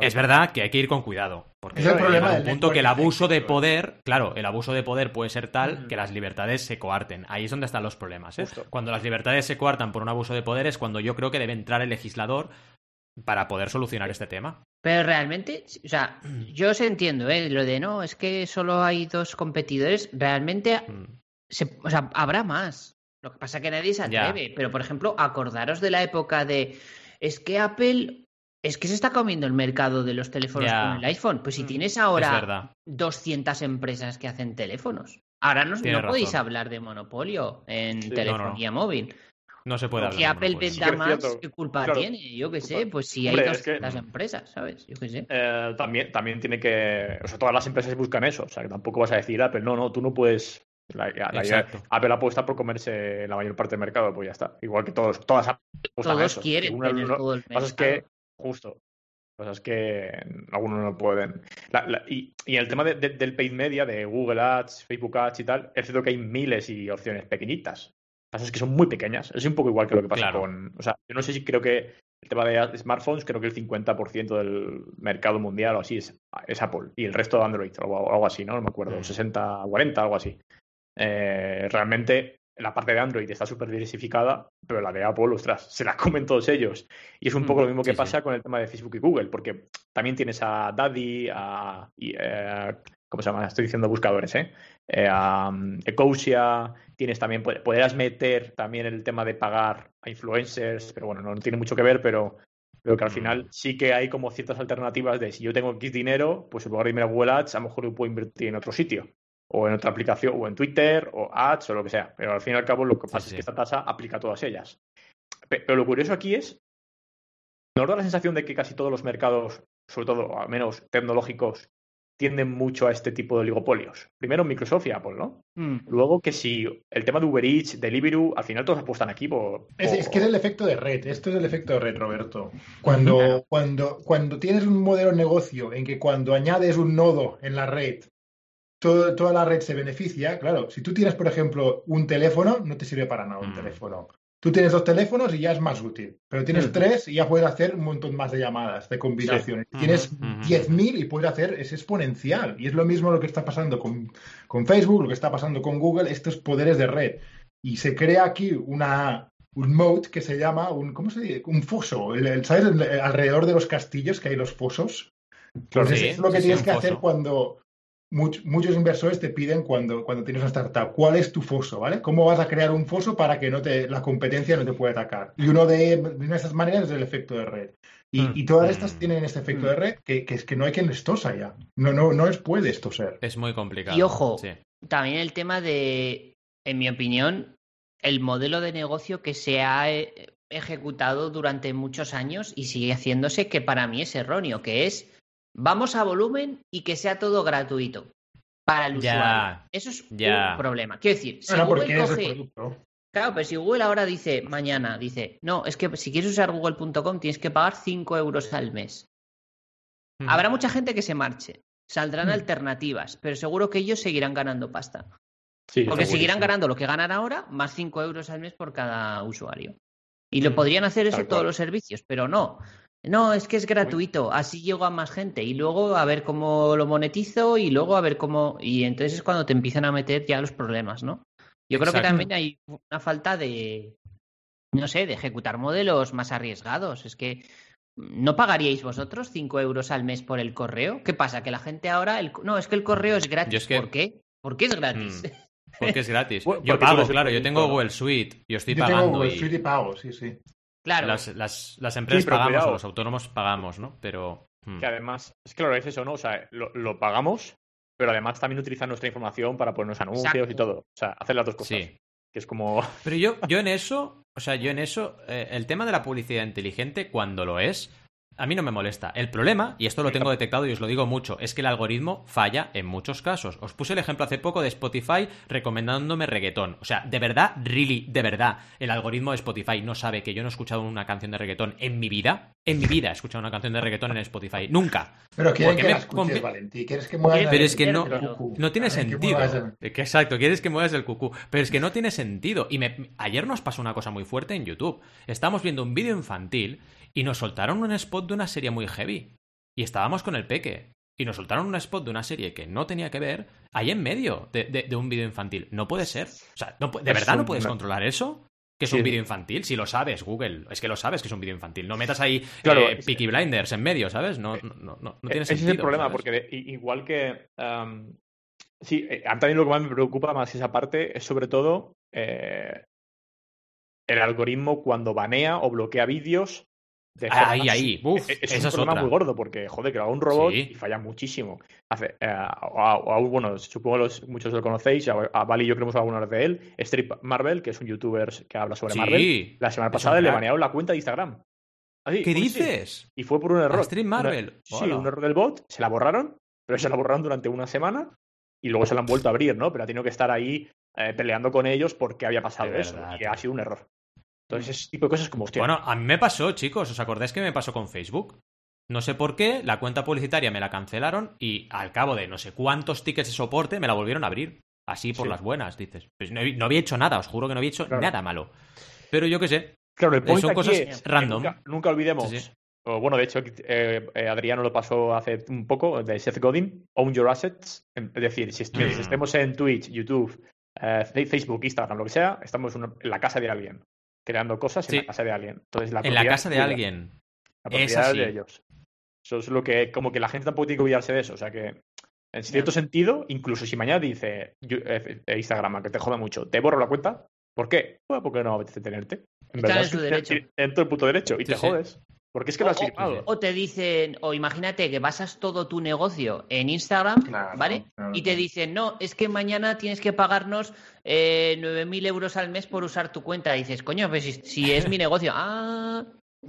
Es verdad que hay que ir con cuidado. Porque es el problema un punto que el abuso de poder, claro, el abuso de poder puede ser tal que las libertades se coarten. Ahí es donde están los problemas, ¿eh? Cuando las libertades se coartan por un abuso de poder es cuando yo creo que debe entrar el legislador para poder solucionar este tema. Pero realmente, o sea, [CLEARS THROAT] yo os entiendo, ¿eh? Lo de no, es que solo hay dos competidores. Realmente, mm. o sea, habrá más. Lo que pasa es que nadie se atreve. Pero, por ejemplo, acordaros de la época de. Es que Apple. Es que se está comiendo el mercado de los teléfonos con el iPhone. Pues si mm, tienes ahora 200 empresas que hacen teléfonos. Ahora no, podéis hablar de monopolio en telefonía móvil. No se puede Porque Apple venda más, ¿qué culpa tiene? Yo qué sé, pues si hay 200 empresas, ¿sabes? Yo qué sé. Eh, también, también tiene que. O sea, todas las empresas buscan eso. O sea, que tampoco vas a decir, Apple, no, no, tú no puedes la, Apple apuesta por comerse la mayor parte del mercado, pues ya está. Igual que todos, todas Todos quieren tener todo el mercado. que, justo, cosas que algunos no pueden. y, y, el tema del paid media, de Google Ads, Facebook Ads y tal, es cierto que hay miles y opciones pequeñitas. Pasa es que son muy pequeñas. Es un poco igual que lo que pasa con. O sea, yo no sé si creo que el tema de smartphones, creo que el 50% del mercado mundial o así es, es, Apple. Y el resto de Android, o algo, así, ¿no? No me acuerdo. 60, mm. 40, algo así. Eh, realmente la parte de Android está súper diversificada, pero la de Apple, ostras, se la comen todos ellos. Y es un poco lo mm, mismo que pasa con el tema de Facebook y Google, porque también tienes a Daddy, a. Eh, ¿Cómo se llama? Estoy diciendo buscadores, ¿eh? eh a um, Ecosia, tienes también, podrías meter también el tema de pagar a influencers, pero bueno, no, tiene mucho que ver, pero creo que al mm. final sí que hay como ciertas alternativas de si yo tengo X dinero, pues en lugar de irme a Google Ads, a lo mejor lo puedo invertir en otro sitio o en otra aplicación, o en Twitter, o Ads, o lo que sea. Pero al fin y al cabo lo que pasa es que esta tasa aplica a todas ellas. Pero lo curioso aquí es, nos da la sensación de que casi todos los mercados, sobre todo al menos tecnológicos, tienden mucho a este tipo de oligopolios. Primero Microsoft y Apple, ¿no? Mm. Luego que si el tema de Uber Eats, Deliveroo, al final todos apuestan aquí por... Es, que es el efecto de red, esto es el efecto de red, Roberto. Cuando, cuando, cuando tienes un modelo de negocio en que cuando añades un nodo en la red toda la red se beneficia. Claro, si tú tienes, por ejemplo, un teléfono, no te sirve para nada un mm. teléfono. Tú tienes dos teléfonos y ya es más útil. Pero tienes tres y ya puedes hacer un montón más de llamadas, de combinaciones. Tienes 10.000 y puedes hacer, es exponencial. Y es lo mismo lo que está pasando con, con, Facebook, lo que está pasando con Google, estos poderes de red. Y se crea aquí una, un moat que se llama, un, ¿cómo se dice? Un foso. ¿Sabes? alrededor de los castillos que hay los fosos. Entonces, es lo que tienes que hacer cuando, muchos inversores te piden cuando, cuando tienes una startup, ¿cuál es tu foso? ¿Vale? ¿Cómo vas a crear un foso para que no te, la competencia no te pueda atacar? Y uno de, de esas maneras es el efecto de red. Y, hmm. todas estas hmm. tienen este efecto de hmm. red que, es que no hay quien les tosa ya. No, no, no les puede toser. Es muy complicado. Y ojo, también el tema de, en mi opinión, el modelo de negocio que se ha eh, ejecutado durante muchos años y sigue haciéndose, que para mí es erróneo, que es Vamos a volumen y que sea todo gratuito para el usuario. Eso es un problema. Quiero decir, si Google coge. Claro, pero si Google ahora dice, mañana, dice, no, es que si quieres usar google.com tienes que pagar 5 euros al mes. Habrá mucha gente que se marche. Saldrán alternativas, pero seguro que ellos seguirán ganando pasta. Porque seguirán ganando lo que ganan ahora, más 5 euros al mes por cada usuario. Y lo podrían hacer eso todos los servicios, pero no. No, es que es gratuito, así llego a más gente y luego a ver cómo lo monetizo y luego a ver cómo... Y entonces es cuando te empiezan a meter ya los problemas, ¿no? Yo creo que también hay una falta de, no sé, de ejecutar modelos más arriesgados. Es que ¿No pagaríais vosotros 5 euros al mes por el correo? ¿Qué pasa? Que la gente ahora. No, es que el correo es gratis. ¿Por qué? ¿Por qué es gratis? Mm. Porque es gratis. yo pago, claro. Yo tengo Google Suite. Yo estoy pagando. Tengo Google Suite y pago, sí, sí. Claro. Las, las, empresas pagamos, los autónomos pagamos, ¿no? Pero. Hmm. Que además, es que lo es eso, ¿no? O sea, lo, pagamos, pero además también utilizan nuestra información para ponernos anuncios y todo. O sea, hacer las dos cosas. Sí. Que es como. Pero yo, yo en [LAUGHS] eso, o sea, yo en eso, eh, el tema de la publicidad inteligente, cuando lo es, a mí no me molesta. El problema, y esto lo tengo detectado y os lo digo mucho, es que el algoritmo falla en muchos casos. Os puse el ejemplo hace poco de Spotify recomendándome reggaetón. O sea, de verdad, really, de verdad, el algoritmo de Spotify no sabe que yo no he escuchado una canción de reggaetón en mi vida. En mi vida he escuchado una canción de reggaetón en Spotify. Nunca. Pero quieren que la escuches, Valentí. ¿Quieres que muevas Pero es que no, no tiene sentido. Exacto, quieres que muevas el cucú. Pero es que no tiene sentido. Y me... ayer nos pasó una cosa muy fuerte en YouTube. Estamos viendo un vídeo infantil y nos soltaron un spot de una serie muy heavy. Y estábamos con el peque. Y nos soltaron un spot de una serie que no tenía que ver ahí en medio de, un vídeo infantil. No puede ser. O sea, ¿de verdad no puedes controlar eso? Que es un vídeo infantil, si lo sabes, Google, es que lo sabes que es un vídeo infantil. No metas ahí claro, eh, Peaky Blinders en medio, ¿sabes? No, no, no, tiene sentido. Ese es el problema, porque igual que. sí, eh, también lo que más me preocupa más esa parte es sobre todo eh, el algoritmo cuando banea o bloquea vídeos ahí, ahí. Uf, es, un problema muy gordo porque, joder, que hago un robot y falla muchísimo. Hace, eh, bueno, supongo que muchos lo conocéis, a, Vali y yo creo que alguna vez de él. Strip Marvel, que es un youtuber que habla sobre Marvel. La semana pasada le banearon la cuenta de Instagram. ¿Qué dices? Y fue por un error. Strip Marvel. sí, un error del bot, se la borraron, pero se la borraron durante una semana y luego se la han vuelto a abrir, ¿no? Pero ha tenido que estar ahí eh, peleando con ellos porque había pasado eso. y ha sido un error. Entonces, ese tipo de cosas como, hostia. Bueno, a mí me pasó, chicos. ¿Os acordáis que me pasó con Facebook? No sé por qué, la cuenta publicitaria me la cancelaron y al cabo de no sé cuántos tickets de soporte me la volvieron a abrir. Así por las buenas, dices. Pues no, había hecho nada, os juro que no había hecho nada malo. Pero yo qué sé. Claro, el son cosas random. Nunca, olvidemos. bueno, de hecho, eh, eh, Adriano lo pasó hace un poco, de Seth Godin, Own Your Assets. Es decir, si, mm. estemos en Twitch, YouTube, eh, Facebook, Instagram, lo que sea, estamos en la casa de alguien creando cosas en la casa de alguien. Entonces, la en la casa de alguien. La propiedad de ellos. Eso es lo que, como que la gente tampoco tiene que olvidarse de eso. O sea que, en cierto sentido, incluso si mañana dice eh, eh, Instagram, que te joda mucho, te borro la cuenta. ¿Por qué? Pues porque no apetece tenerte. En verdad, en, derecho. en todo el puto derecho y te jodes. Porque es que lo has firmado. O, te dicen, o imagínate que basas todo tu negocio en Instagram, ¿vale? y te dicen, no, es que mañana tienes que pagarnos eh, 9.000 euros al mes por usar tu cuenta. Y dices, coño, pues si, es mi [LAUGHS] negocio, ah.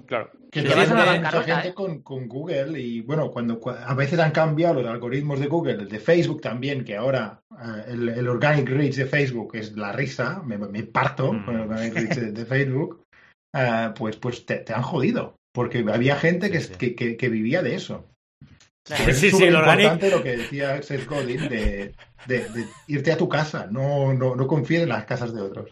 Claro. Que te vas a mucha gente ¿eh? con, con, Google y bueno, cuando a veces han cambiado los algoritmos de Google, el de Facebook también, que ahora eh, el, organic reach de Facebook es la risa, me, parto con el organic reach de, Facebook, eh, pues, pues te, te, han jodido. Porque había gente que, que, que, vivía de eso. Sí, sí, importante lo que decía Seth Godin de, de, irte a tu casa, no, no, no confíes en las casas de otros.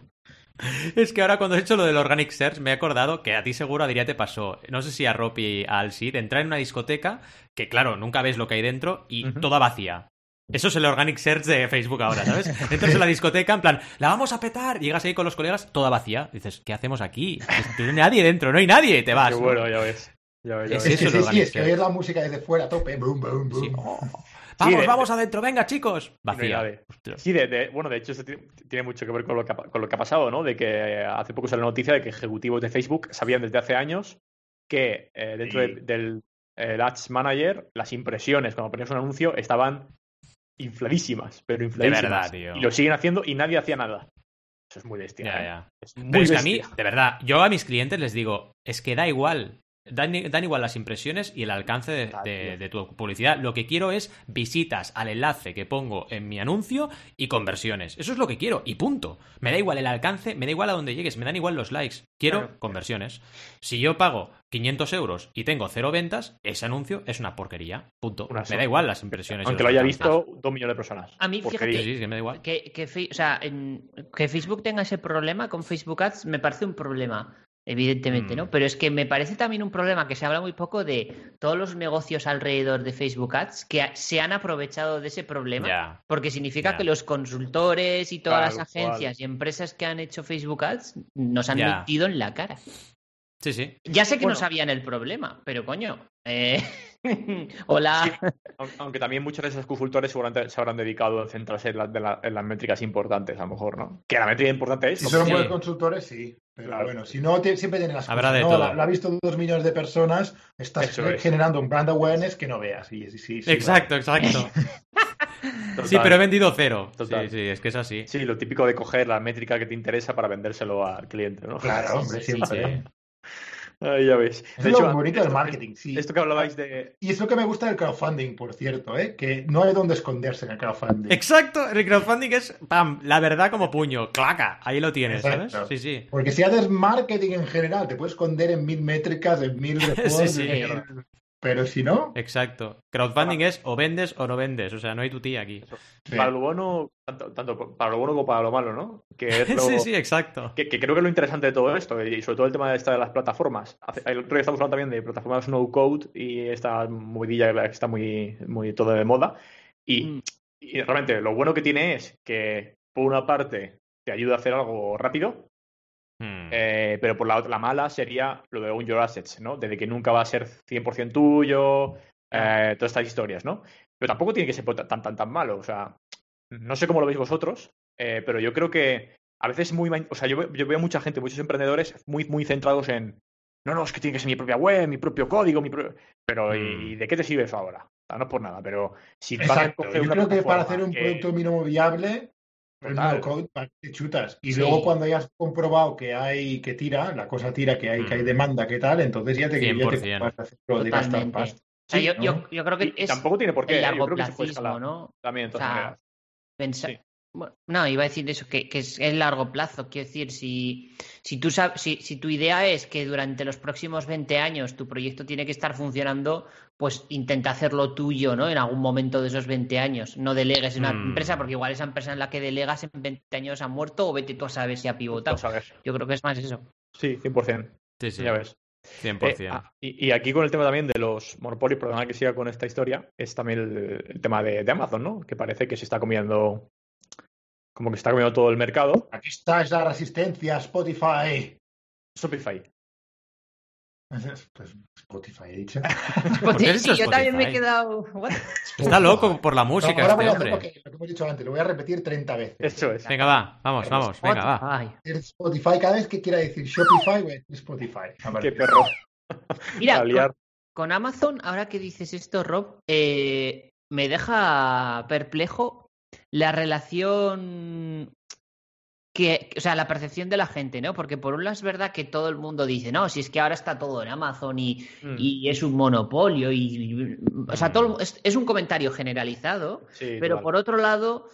Es que ahora cuando he hecho lo del Organic Search me he acordado que a ti seguro a diría te pasó, no sé si a Ropi al Sid, entrar en una discoteca que claro, nunca ves lo que hay dentro y toda vacía. Eso es el organic search de Facebook ahora, ¿sabes? [LAUGHS] Entras en la discoteca, en plan, la vamos a petar. Llegas ahí con los colegas, toda vacía. Dices, ¿qué hacemos aquí? No hay nadie dentro, no hay nadie, te vas. Qué bueno, ya ves. Ya ves, es, que sí, sí, es que oyes la música desde fuera a tope. Boom, boom, boom. Vamos, vamos adentro, venga, chicos. Vacía. sí, de, bueno, de hecho, esto tiene mucho que ver con lo que, ha, con lo que ha pasado, ¿no? De que hace poco salió la noticia de que ejecutivos de Facebook sabían desde hace años que eh, dentro del Ads Manager, las impresiones, cuando ponías un anuncio, estaban infladísimas, pero infladísimas. De verdad, tío. Y lo siguen haciendo y nadie hacía nada. Eso es muy bestia. Ya, ¿eh? ya. Es muy pero es que a mí, de verdad, yo a mis clientes les digo, es que da igual Dan, igual las impresiones y el alcance de, tu publicidad. Lo que quiero es visitas al enlace que pongo en mi anuncio y conversiones. Eso es lo que quiero y punto. Me da igual el alcance, me da igual a dónde llegues, me dan igual los likes. Quiero conversiones. Si yo pago 500 euros y tengo cero ventas, ese anuncio es una porquería. Punto. me da igual las impresiones. Aunque lo haya visto dos millones de personas. A mí, fíjate, que, me da igual. Que, que Facebook tenga ese problema con Facebook Ads me parece un problema. Evidentemente, ¿no? Mm. Pero es que me parece también un problema que se habla muy poco de todos los negocios alrededor de Facebook Ads que se han aprovechado de ese problema, porque significa que los consultores y todas las cual. agencias y empresas que han hecho Facebook Ads nos han metido en la cara. Sí, sí. Ya sé que Bueno. no sabían el problema, pero coño, eh, [LAUGHS] hola. Aun- Aunque también muchos de esos consultores seguramente se habrán dedicado a centrarse en, la- de la- en las métricas importantes, a lo mejor, ¿no? Que la métrica importante es. Si son Sí. buenos consultores, sí. Pero Claro. bueno, si no, siempre tienen las Habrá de ¿no? todo. La, la ha visto dos millones de personas, estás Eso es. generando un brand awareness que no veas. Sí, sí, exacto, exacto. [LAUGHS] Total. Sí, pero he vendido cero. Total. Sí, sí, es que es así. Sí, lo típico de coger la métrica que te interesa para vendérselo al cliente, ¿no? Claro, hombre, Sí, sí, siempre. Ahí ya ves. Es De lo hecho, bonito del marketing, sí. Esto que hablabais de. Y es lo que me gusta del crowdfunding, por cierto, ¿eh? que no hay donde esconderse en el crowdfunding. Exacto, el crowdfunding es, pam, la verdad como puño, claca, ahí lo tienes, ¿sabes? Exacto. Sí, sí. Porque si haces marketing en general, te puedes esconder en mil métricas, en mil [LAUGHS] reports, sí. en mil- pero si no, Exacto. Crowdfunding es o vendes o no vendes, o sea, no hay tu tía aquí. Sí. Para lo bueno, tanto, tanto para lo bueno como para lo malo, ¿no? Que [LAUGHS] es lo, Sí, sí, exacto. Que, que creo que es lo interesante de todo esto, y sobre todo el tema de, esta de las plataformas. Hace- El otro día estamos hablando también de plataformas no code y esta movidilla que está muy, muy todo de moda. Y, Mm. y realmente lo bueno que tiene es que, por una parte, te ayuda a hacer algo rápido, Hmm. eh, pero por la otra, la mala sería lo de Own Your Assets, ¿no? Desde que nunca va a ser 100% tuyo, eh, todas estas historias, ¿no? Pero tampoco tiene que ser tan, tan, tan malo. O sea, no sé cómo lo veis vosotros, eh, pero yo creo que a veces muy... O sea, yo, veo- yo veo mucha gente, muchos emprendedores muy, muy centrados en... No, no, es que tiene que ser mi propia web, mi propio código, mi propio... Pero ¿y Mm. de qué te sirve eso ahora? O sea, no es por nada, pero si vas a exacto. coger Yo una creo que para hacer un que- producto mínimo viable, el chutas. Y Sí. luego cuando hayas comprobado que hay que tira, la cosa tira, que hay, que hay Mm. demanda, que tal, entonces ya te, ya te 100%. vas a hacerlo de gastar pasta. O sea, Sí, yo, ¿no? yo, yo creo que y es tampoco tiene por qué. el ¿no? también, de O todas sea, maneras. Pensa- Sí. Bueno, no, iba a decir eso, que, que es el largo plazo. Quiero decir, si, si, tú sab- si, si tu idea es que durante los próximos 20 años tu proyecto tiene que estar funcionando, pues intenta hacerlo tuyo, ¿no? En algún momento de esos 20 años. No delegues en una Mm. empresa, porque igual esa empresa en la que delegas en 20 años ha muerto o vete tú a saber si ha pivotado. Yo creo que es más eso. Sí, 100%. Sí, sí. Ya ves. 100%. Eh, ah, y, y aquí con el tema también de los monopolios, perdona que siga con esta historia, es también el, el tema de, de Amazon, ¿no? Que parece que se está comiendo, como que está comiendo todo el mercado. Aquí está esa resistencia, Spotify. Shopify. Pues Spotify he dicho. [LAUGHS] ¿Por qué has Sí, dicho yo también me he Spotify? quedado. ¿what? Está loco por la No, música ahora voy este a hacer hombre. lo que, lo que hemos dicho antes, lo voy a repetir 30 veces. Eso es. Venga, va, vamos, vamos, venga, va. Spotify, cada vez que quiera decir Shopify, voy a decir Spotify. [LAUGHS] A Qué perro. Mira. Con Amazon, ahora que dices esto, Rob, eh, me deja perplejo la relación que, o sea, la percepción de la gente, ¿no? Porque por un lado es verdad que todo el mundo dice, no, si es que ahora está todo en Amazon y, Mm, y es un monopolio y, y- o sea, Mm. todo, es, es un comentario generalizado, sí, pero por otro lado,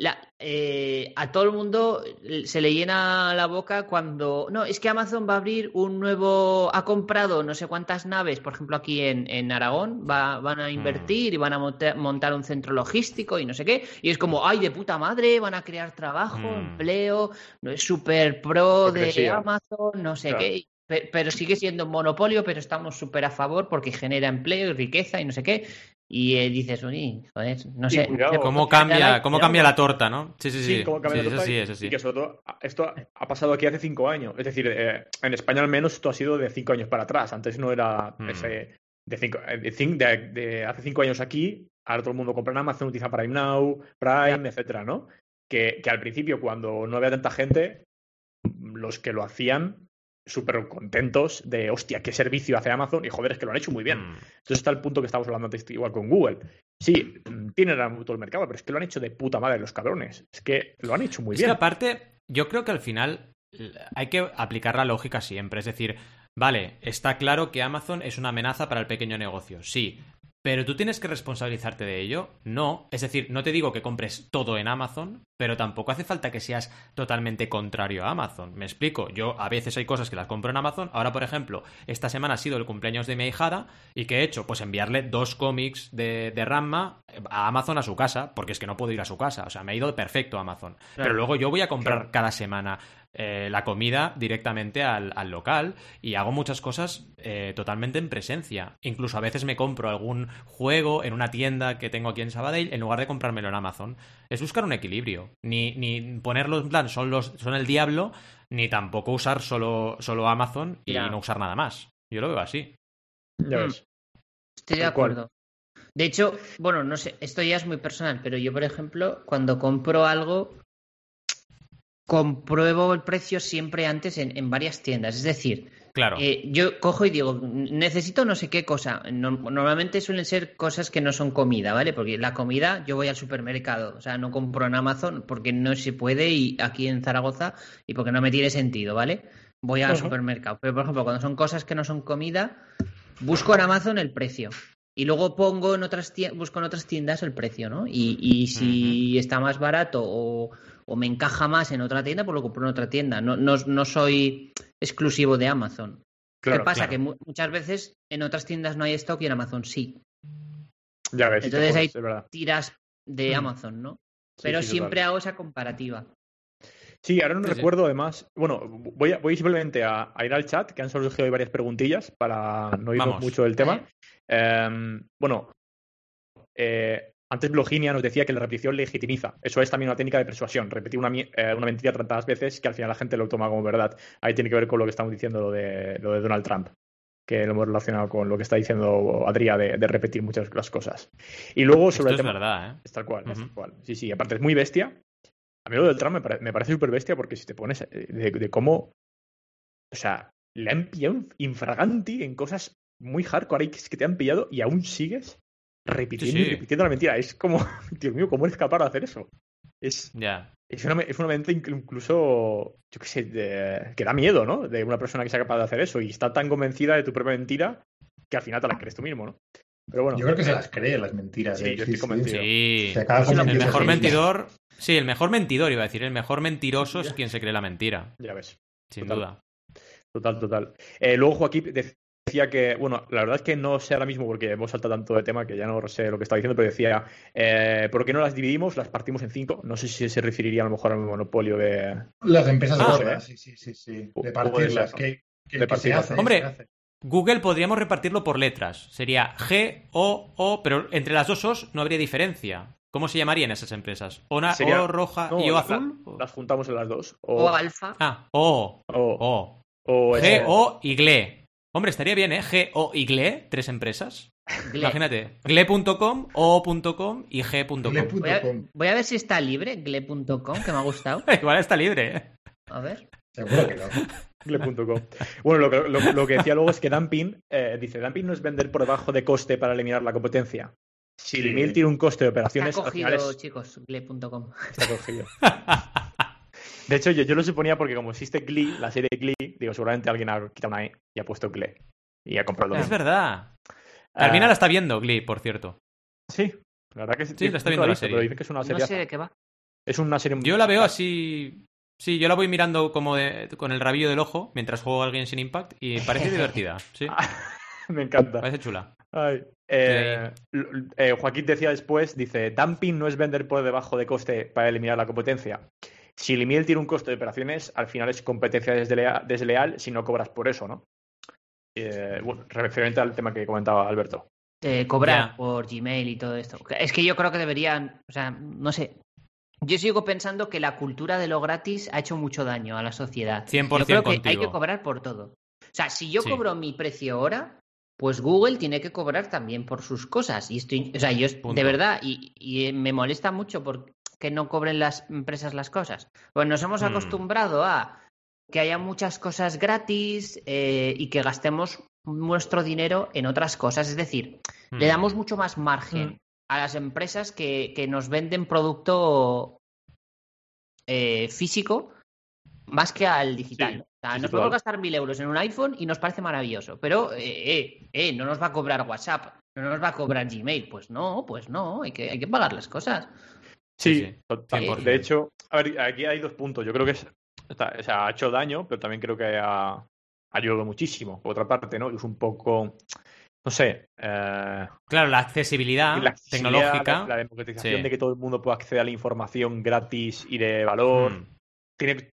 la- eh, a todo el mundo se le llena la boca cuando. No, es que Amazon va a abrir un nuevo. Ha comprado no sé cuántas naves, por ejemplo, aquí en, en Aragón. Va, van a invertir y van a monta- montar un centro logístico y no sé qué. Y es como, ay, de puta madre, van a crear trabajo, Mm. empleo, no es súper pro de. Amazon, no sé Claro. qué. Pe- Pero sigue siendo un monopolio, pero estamos súper a favor porque genera empleo y riqueza y no sé qué. Y eh, dices, uy, joder, no sé. cuidado, ¿Cómo cambia, cómo cambia la torta, no? Sí, sí, sí. cómo cambia Sí, la eso torta sí, eso sí. Y que sobre todo, esto ha- pasado aquí hace cinco años. Es decir, eh, en España al menos esto ha sido de cinco años para atrás. Antes no era Mm. ese de, cinco, eh, de, de- de hace cinco años aquí. Ahora todo el mundo compra en Amazon, utiliza Prime Now, Prime, etcétera, ¿no? Que, que al principio, cuando no había tanta gente, los que lo hacían súper contentos de, hostia, qué servicio hace Amazon y joder, es que lo han hecho muy bien. Mm. Entonces está el punto que estamos hablando antes igual con Google. Sí, tienen a todo el mercado, pero es que lo han hecho de puta madre los cabrones. Es que lo han hecho muy Es que bien. aparte, yo creo que al final l- hay que aplicar la lógica siempre. Es decir, vale, está claro que Amazon es una amenaza para el pequeño negocio, sí. Pero tú tienes que responsabilizarte de ello. No. Es decir, no te digo que compres todo en Amazon, pero tampoco hace falta que seas totalmente contrario a Amazon. Me explico. Yo a veces hay cosas que las compro en Amazon. Ahora, por ejemplo, esta semana ha sido el cumpleaños de mi ahijada. ¿Y qué he hecho? Pues enviarle dos cómics de, de Ramma a Amazon a su casa, porque es que no puedo ir a su casa. O sea, me ha ido perfecto Amazon. Pero luego yo voy a comprar cada semana eh, la comida directamente al, local y hago muchas cosas eh, totalmente en presencia. Incluso a veces me compro algún juego en una tienda que tengo aquí en Sabadell en lugar de comprármelo en Amazon. Es buscar un equilibrio. Ni, ni ponerlo en plan, son, los, son el diablo, ni tampoco usar solo, solo Amazon y no usar nada más. Yo lo veo así. Ya ves. Estoy de acuerdo. De hecho, bueno, no sé, esto ya es muy personal, pero yo, por ejemplo, cuando compro algo, compruebo el precio siempre antes en, varias tiendas. Es decir, claro. Eh, yo cojo y digo, necesito no sé qué cosa. normalmente suelen ser cosas que no son comida, ¿vale? Porque la comida yo voy al supermercado, o sea, no compro en Amazon porque no se puede y aquí en Zaragoza y porque no me tiene sentido, ¿vale? Voy al supermercado. Pero, por ejemplo, cuando son cosas que no son comida, busco en Amazon el precio. Y luego pongo en otras busco en otras tiendas el precio, ¿no? Y, si está más barato o, o me encaja más en otra tienda, pues lo compro en otra tienda. No, no, no soy exclusivo de Amazon. ¿Qué pasa? Que muchas veces en otras tiendas no hay stock y en Amazon sí. Ya ves. Entonces hay tiras de mm. Amazon, ¿no? Pero siempre hago esa comparativa. Sí, ahora no recuerdo además. Bueno, voy, voy simplemente a, ir al chat, que han surgido ahí varias preguntillas para no irnos mucho del tema. Em, bueno, eh, antes Bloginia nos decía que la repetición legitimiza. Eso es también una técnica de persuasión. Repetir una, eh, una, mentira tantas veces que al final la gente lo toma como verdad. Ahí tiene que ver con lo que estamos diciendo, lo de, lo de Donald Trump, que lo hemos relacionado con lo que está diciendo Adrià de, repetir muchas las cosas. Y luego sobre Esto el es verdad, ¿eh? Es tal cual, es tal cual. Sí, sí, aparte es muy bestia. A mí lo del Trump me, parece súper bestia porque si te pones eh, de, cómo. O sea, le han pillado infraganti en cosas muy hardcore que te han pillado y aún sigues repitiendo y repitiendo la mentira. Es como, [LAUGHS] Dios mío, ¿cómo eres capaz de hacer eso? Es, es, una, es una mente incluso, yo qué sé, que da miedo, ¿no? De una persona que sea capaz de hacer eso y está tan convencida de tu propia mentira que al final te la crees tú mismo, ¿no? Pero bueno. Yo creo que se las cree las mentiras. Sí, ¿eh? yo estoy convencido. Sí. el mejor mentidor, sí, el mejor mentidor iba a decir, el mejor mentiroso es quien se cree la mentira. Ya ves. Sin duda. Total, total. Eh, luego Joaquín decía que, bueno, la verdad es que no sé ahora mismo porque hemos saltado tanto de tema que ya no sé lo que estaba diciendo, pero decía, eh, ¿por qué no las dividimos? Las partimos en cinco. No sé si se referiría a lo mejor al monopolio de... Las empresas ah, sí, sí, sí, sí. Repartirlas. Que, Hombre, Google podríamos repartirlo por letras. Sería G, O, O, pero entre las dos O's no habría diferencia. ¿Cómo se llamarían esas empresas? ¿O, o roja y O azul? las juntamos en las dos. O, alfa. Ah, O. O. O. G, O y GLE. Hombre, estaría bien, ¿eh? G, O y GLE, tres empresas. Imagínate, gle.com, o.com y g.com. Voy, a ver si está libre, gle.com, que me ha gustado. [LAUGHS] Igual está libre, ¿eh? A ver. Seguro que no. Gle.com. Bueno, lo, que decía luego es que dumping, eh, dice, dumping no es vender por debajo de coste para eliminar la competencia. Si el email tiene un coste de operaciones... Está cogido, chicos, gle.com. Está cogido. [LAUGHS] De hecho, yo, yo lo suponía porque como existe Glee, la serie Glee, digo, seguramente alguien ha quitado una E y ha puesto Glee. Y ha comprado Es verdad. Carmina la está viendo, Glee, por cierto. Sí, la verdad que sí. la está viendo la serie. Pero dice que es una serie. No sé de qué va. Es una serie Yo la veo así. Sí, yo la voy mirando como con el rabillo del ojo mientras juego a alguien sin impact y parece [LAUGHS] divertida. Sí. [LAUGHS] Me encanta. Parece chula. Ay. Eh, eh, Joaquín decía después, dice, dumping no es vender por debajo de coste para eliminar la competencia. Si el email tiene un costo de operaciones, al final es competencia desleal, si no cobras por eso, ¿no? Eh, bueno, referente al tema que comentaba Alberto. cobrar por Gmail y todo esto. Es que yo creo que deberían, o sea, no sé. Yo sigo pensando que la cultura de lo gratis ha hecho mucho daño a la sociedad. 100% yo creo que hay que cobrar por todo. O sea, si yo cobro mi precio ahora, pues Google tiene que cobrar también por sus cosas. Y estoy, o sea, yo de verdad, y, y, me molesta mucho porque que no cobren las empresas las cosas. Pues nos hemos mm. acostumbrado a que haya muchas cosas gratis eh, y que gastemos nuestro dinero en otras cosas. Es decir, le mm. damos mucho más margen mm. a las empresas que, nos venden producto eh, físico más que al digital. o sea, nos podemos gastar mil euros en un iPhone y nos parece maravilloso, pero eh, eh, no nos va a cobrar WhatsApp, no nos va a cobrar Gmail. Pues no, pues no, hay que, hay que pagar las cosas. Sí, de hecho, a ver, aquí hay dos puntos. Yo creo que es, o sea, ha hecho daño, pero también creo que ha ayudado muchísimo. Por otra parte, ¿no? Es un poco no sé. Eh, claro, la accesibilidad, tecnológica. La, democratización de que todo el mundo pueda acceder a la información gratis y de valor. Hmm. Tiene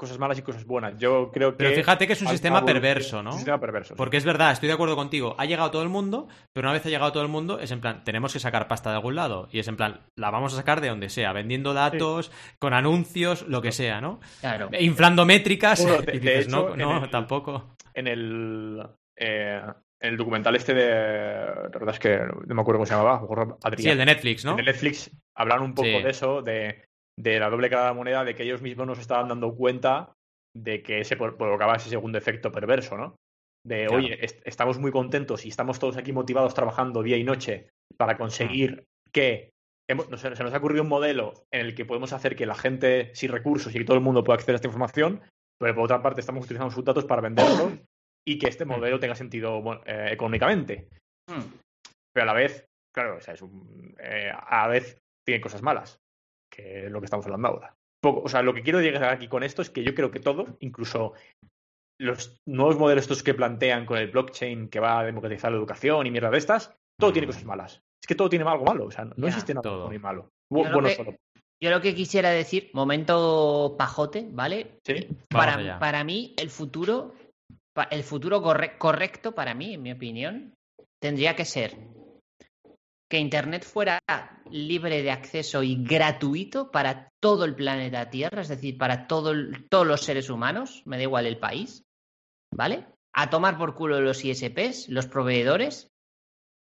cosas malas y cosas buenas. Yo creo que. Pero fíjate que es un sistema perverso, ¿no? Un sistema perverso. Porque es verdad, estoy de acuerdo contigo. Ha llegado todo el mundo, pero una vez ha llegado todo el mundo, es en plan, tenemos que sacar pasta de algún lado. Y es en plan, la vamos a sacar de donde sea, vendiendo datos, con anuncios, lo que sea, ¿no? Claro. Inflando métricas. [LAUGHS] y dices, no, no, tampoco. En el. Eh, el documental este de. La verdad es que no me acuerdo cómo se llamaba. Sí, el de Netflix, ¿no? El de Netflix hablan un poco de eso, de, de la doble cara de la moneda, de que ellos mismos nos estaban dando cuenta de que se provocaba ese segundo efecto perverso, ¿no? De, oye, estamos muy contentos y estamos todos aquí motivados trabajando día y noche para conseguir que se nos ha ocurrido un modelo en el que podemos hacer que la gente sin recursos y que todo el mundo pueda acceder a esta información, pero por otra parte estamos utilizando sus datos para venderlos [COUGHS] y que este mm. modelo tenga sentido eh, económicamente. Mm. Pero a la vez, claro, o sea, es un, eh, a la vez tiene cosas malas, que es lo que estamos hablando ahora. o sea, lo que quiero llegar aquí con esto es que yo creo que todo, incluso los nuevos modelos estos que plantean con el blockchain que va a democratizar la educación y mierda de estas, todo tiene mm. cosas malas. Es que todo tiene algo malo, o sea, no, existe nada todo. muy malo. bueno, solo. Yo lo que quisiera decir, momento pajote, ¿vale? Sí. Para, para mí, el futuro el futuro correcto para mí, en mi opinión, tendría que ser que Internet fuera libre de acceso y gratuito para todo el planeta Tierra, es decir, para todos los seres humanos, me da igual el país, ¿vale? A tomar por culo los ISPs, los proveedores,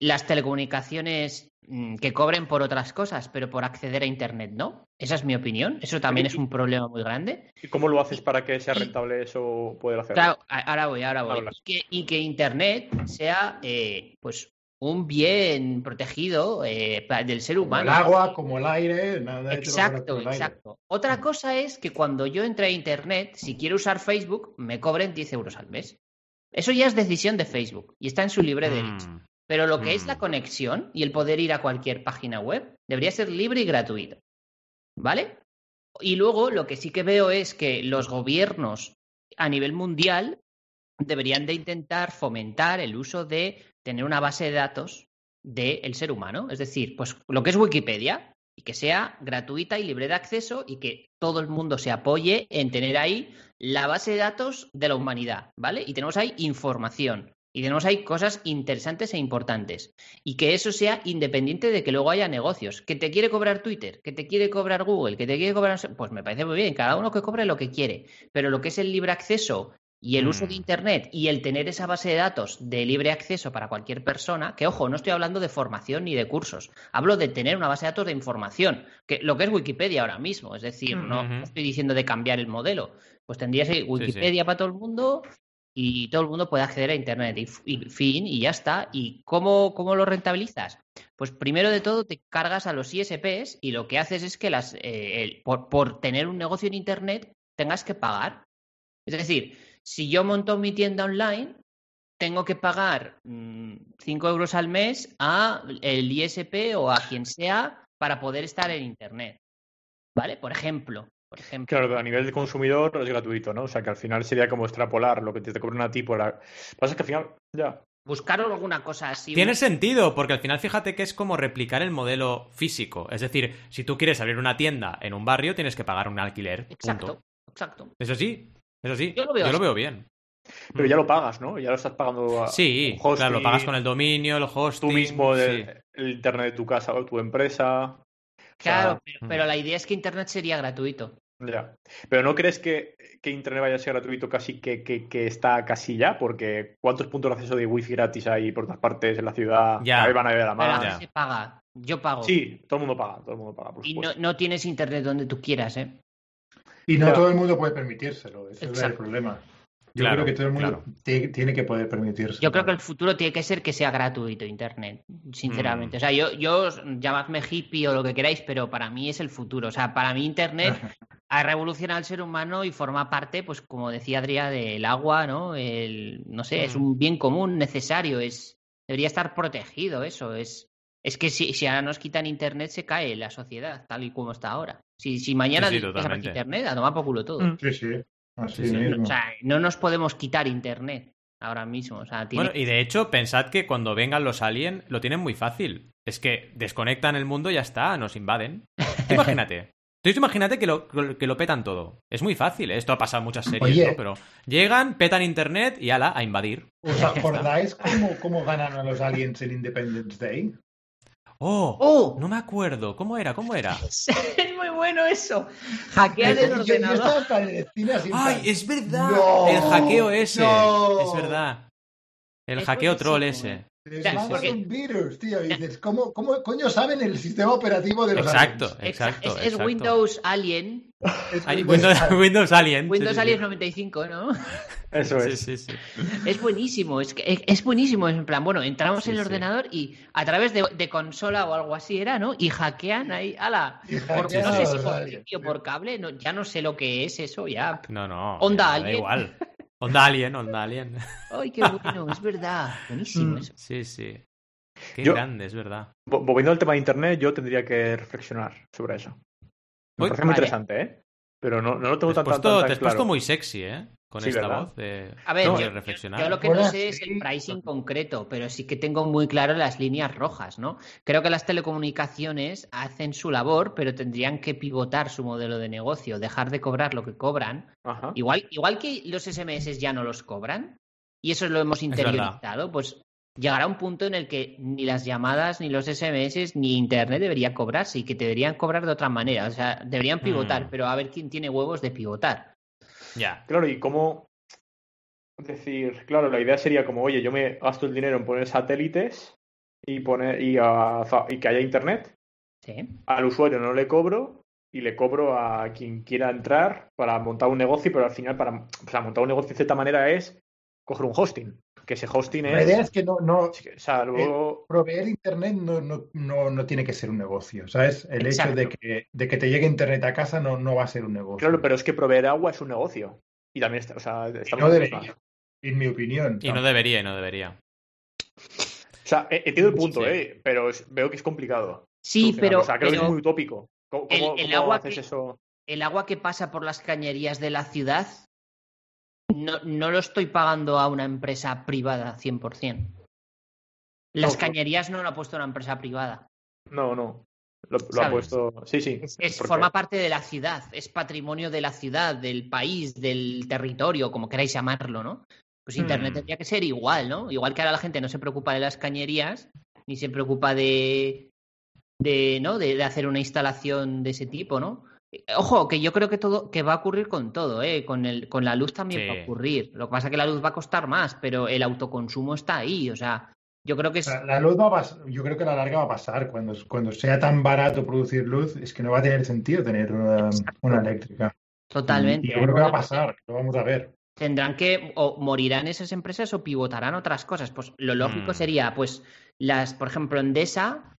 las telecomunicaciones Mm, que cobren por otras cosas, pero por acceder a Internet no. Esa es mi opinión. Eso también es un problema muy grande. ¿Y cómo lo haces para que sea rentable eso poder hacerlo? Claro, ahora voy, ahora voy. Y que, Internet sea eh, pues un bien protegido eh, del ser humano. Como el agua, como el aire, nada Exacto, exacto. Otra cosa es que cuando yo entre a Internet, si quiero usar Facebook, me cobren 10 euros al mes. Eso ya es decisión de Facebook y está en su libre derecho. Mm. Pero lo que es la mm. conexión y el poder ir a cualquier página web debería ser libre y gratuito. ¿Vale? Y luego lo que sí que veo es que los gobiernos a nivel mundial deberían de intentar fomentar el uso de tener una base de datos del ser humano. Es decir, pues lo que es Wikipedia y que sea gratuita y libre de acceso y que todo el mundo se apoye en tener ahí la base de datos de la humanidad, ¿vale? Y tenemos ahí información. Y tenemos ahí cosas interesantes e importantes. Y que eso sea independiente de que luego haya negocios. Que te quiere cobrar Twitter, que te quiere cobrar Google, que te quiere cobrar... Pues me parece muy bien, cada uno que cobre lo que quiere. Pero lo que es el libre acceso y el uso de mm. Internet y el tener esa base de datos de libre acceso para cualquier persona, que ojo, no estoy hablando de formación ni de cursos, hablo de tener una base de datos de información, que lo que es Wikipedia ahora mismo, es decir, no, estoy diciendo de cambiar el modelo, pues tendrías Wikipedia para todo el mundo, y todo el mundo puede acceder a Internet y, fin, y ya está. ¿Y cómo, cómo, lo rentabilizas? Pues primero de todo te cargas a los ISPs y lo que haces es que las, eh, por, tener un negocio en Internet tengas que pagar. Es decir, si yo monto mi tienda online, tengo que pagar 5 mm, euros al mes a el ISP o a quien sea para poder estar en Internet. ¿Vale? Por ejemplo. Claro, a nivel de consumidor es gratuito, ¿no? O sea, que al final sería como extrapolar lo que te cobran a ti por... La... Pasa que al final, ya... Buscaros alguna cosa así. Tiene sentido, porque al final fíjate que es como replicar el modelo físico. Es decir, si tú quieres abrir una tienda en un barrio, tienes que pagar un alquiler. Exacto, exacto. Eso sí, eso sí. Yo lo veo, bien. Pero ya lo pagas, ¿no? Ya lo estás pagando. A sí, claro, lo pagas con el dominio, el hosting. Tú mismo, el, internet de tu casa o tu empresa. Claro, pero, la idea es que Internet sería gratuito. Ya. Pero ¿no crees que, Internet vaya a ser gratuito casi que, que, está casi ya? Porque ¿cuántos puntos de acceso de wifi gratis hay por todas partes en la ciudad? Ya. van a ver a más. se paga. Yo pago. Sí, todo el mundo paga. Todo el mundo paga y no, no, tienes Internet donde tú quieras, ¿eh? Y no todo el mundo puede permitírselo. Ese es el problema. Yo creo que todo el mundo tiene que poder permitirse. Yo creo que el futuro tiene que ser que sea gratuito Internet, sinceramente. Mm. O sea, yo, yo llamadme hippie o lo que queráis, pero para mí es el futuro. O sea, para mí Internet [LAUGHS] ha revolucionado al ser humano y forma parte, pues como decía Adrián, del agua, ¿no? El, no sé, es mm. un bien común necesario, es debería estar protegido eso. Es, es que si, si ahora nos quitan Internet se cae la sociedad, tal y como está ahora. Si, si mañana sí, Internet, a tomar por culo todo. Sí, sí. O sea, no nos podemos quitar Internet. ahora mismo. O sea, Bueno, y de hecho, pensad que cuando vengan los aliens lo tienen muy fácil. Es que desconectan el mundo y ya está, nos invaden. Imagínate. Entonces imagínate que lo, que lo petan todo. Es muy fácil, ¿eh? esto ha pasado en muchas series, ¿no? Pero llegan, petan internet y ala, a invadir. ¿Os [LAUGHS] acordáis cómo, cómo ganaron los aliens en Independence Day? Oh, oh, no me acuerdo. ¿Cómo era? ¿Cómo era? [LAUGHS] es muy bueno eso. Hackear el ordenador. Ay, es verdad. el hackeo ese. Es verdad. El hackeo troll ese. son virus, tío. dices, ¿cómo, ¿cómo, coño saben el sistema operativo de los Exacto, exacto. Es, Windows Alien. Windows, [LAUGHS] Windows, Alien. Windows Alien 95, ¿no? Eso es. Sí, sí, Es buenísimo, es, es buenísimo. en plan, bueno, entramos en el ordenador y a través de, de, consola o algo así era, ¿no? Y hackean ahí, ala. Por, no sé si por, por cable, no, ya no sé lo que es eso, ya. No, no. Onda Alien. Da igual. Onda Alien, Onda Alien. [LAUGHS] Ay, qué bueno, es verdad. Buenísimo mm. eso. Sí, sí. Qué grande, es verdad. Volviendo al tema de Internet, yo tendría que reflexionar sobre eso. Me parece muy interesante, ¿eh? Pero no, no lo tengo tan, puesto, Te has puesto muy sexy, ¿eh? Con esta voz de, a ver, yo, reflexionar. Yo lo que no sé es el pricing concreto, pero sí que tengo muy claro las líneas rojas, ¿no? Creo que las telecomunicaciones hacen su labor, pero tendrían que pivotar su modelo de negocio, dejar de cobrar lo que cobran. Igual, igual que los SMS ya no los cobran, y eso lo hemos interiorizado, pues llegará un punto en el que ni las llamadas, ni los SMS, ni Internet debería cobrarse y que te deberían cobrar de otra manera. O sea, deberían pivotar, mm. pero a ver quién tiene huevos de pivotar. Ya. Claro, y cómo. Es decir, claro, la idea sería como, oye, yo me gasto el dinero en poner satélites y, poner, y, y que haya Internet. Sí. Al usuario no le cobro y le cobro a quien quiera entrar para montar un negocio, pero al final para o montar un negocio de cierta manera es coger un hosting que ese hosting es... La idea es que no... no eh, proveer Internet no, no, no, tiene que ser un negocio, ¿sabes? El hecho de que, de que te llegue Internet a casa no, no va a ser un negocio. Claro, pero es que proveer agua es un negocio. Y también está... O sea, no debería, en mi opinión. Y no debería, y no debería. O sea, entiendo el punto, ¿eh? Pero veo que es complicado. Sí, pero... O sea, creo que es muy utópico. ¿Cómo, el, agua haces eso? El agua que pasa por las cañerías de la ciudad no, no lo estoy pagando a una empresa privada 100%. Las cañerías no lo ha puesto una empresa privada. No, no. Lo, ha puesto. Sí, sí. Es, forma parte de la ciudad, es patrimonio de la ciudad, del país, del territorio, como queráis llamarlo, ¿no? Pues Internet mm. tendría que ser igual, ¿no? Igual que ahora la gente no se preocupa de las cañerías, ni se preocupa de, de ¿no? de hacer una instalación de ese tipo, ¿no? Ojo, que yo creo que todo, que va a ocurrir con todo, ¿eh? Con, el, con la luz también va a ocurrir. Lo que pasa es que la luz va a costar más, pero el autoconsumo está ahí. O sea, yo creo que es... La, luz va a yo creo que a la larga va a pasar. Cuando, cuando sea tan barato producir luz, es que no va a tener sentido tener una, una eléctrica. Totalmente. Y yo creo que va a pasar, lo vamos a ver. Tendrán que, o morirán esas empresas o pivotarán otras cosas. Pues lo lógico mm. sería, pues, las, por ejemplo, Endesa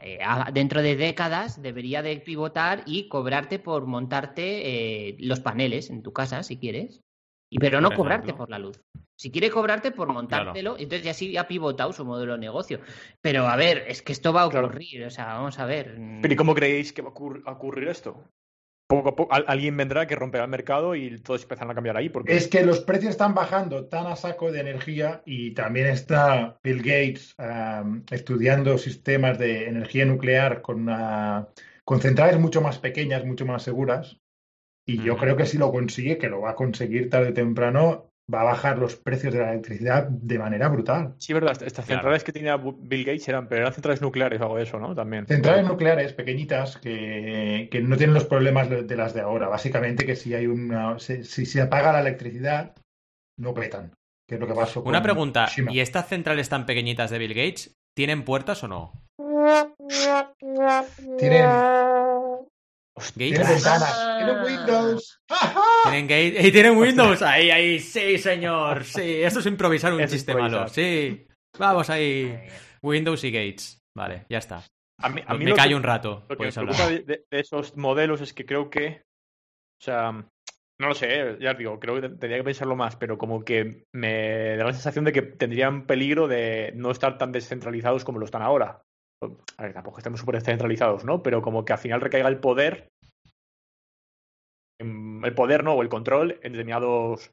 eh, dentro de décadas debería de pivotar y cobrarte por montarte eh, los paneles en tu casa, si quieres, y, pero no cobrarte por la luz. Si quiere cobrarte por montártelo, entonces ya sí ha pivotado su modelo de negocio. Pero a ver, es que esto va a ocurrir, o sea, vamos a ver. Pero ¿y cómo creéis que va a ocurrir esto? Poco a poco alguien vendrá que romperá el mercado y todos empezarán a cambiar ahí. Porque... Es que los precios están bajando tan a saco de energía y también está Bill Gates estudiando sistemas de energía nuclear con, con centrales mucho más pequeñas, mucho más seguras. Y yo creo que si lo consigue, que lo va a conseguir tarde o temprano, va a bajar los precios de la electricidad de manera brutal. Sí, verdad. Estas centrales que tenía Bill Gates eran, pero eran centrales nucleares o algo de eso, ¿no? También. Centrales nucleares pequeñitas que, que no tienen los problemas de, las de ahora. Básicamente que si hay una, si, se apaga la electricidad, no petan. Que es lo que pasó Una pregunta. ¿Y estas centrales tan pequeñitas de Bill Gates tienen puertas o no? Tienen tienen ventanas. Tienen Windows. tienen gate y tienen [LAUGHS] Windows. Ahí, ahí. Sí, señor. Sí, esto es improvisar un chiste malo. Sí. Vamos ahí. Windows y Gates. Vale, ya está. A mí, me callo un rato. Lo que me preocupa de, esos modelos es que creo que. O sea, no lo sé, ya os digo, creo que tendría que pensarlo más, pero como que me da la sensación de que tendrían peligro de no estar tan descentralizados como lo están ahora a ver, tampoco estamos súper descentralizados, ¿no? Pero como que al final recaiga el poder, el poder, ¿no? O el control en determinados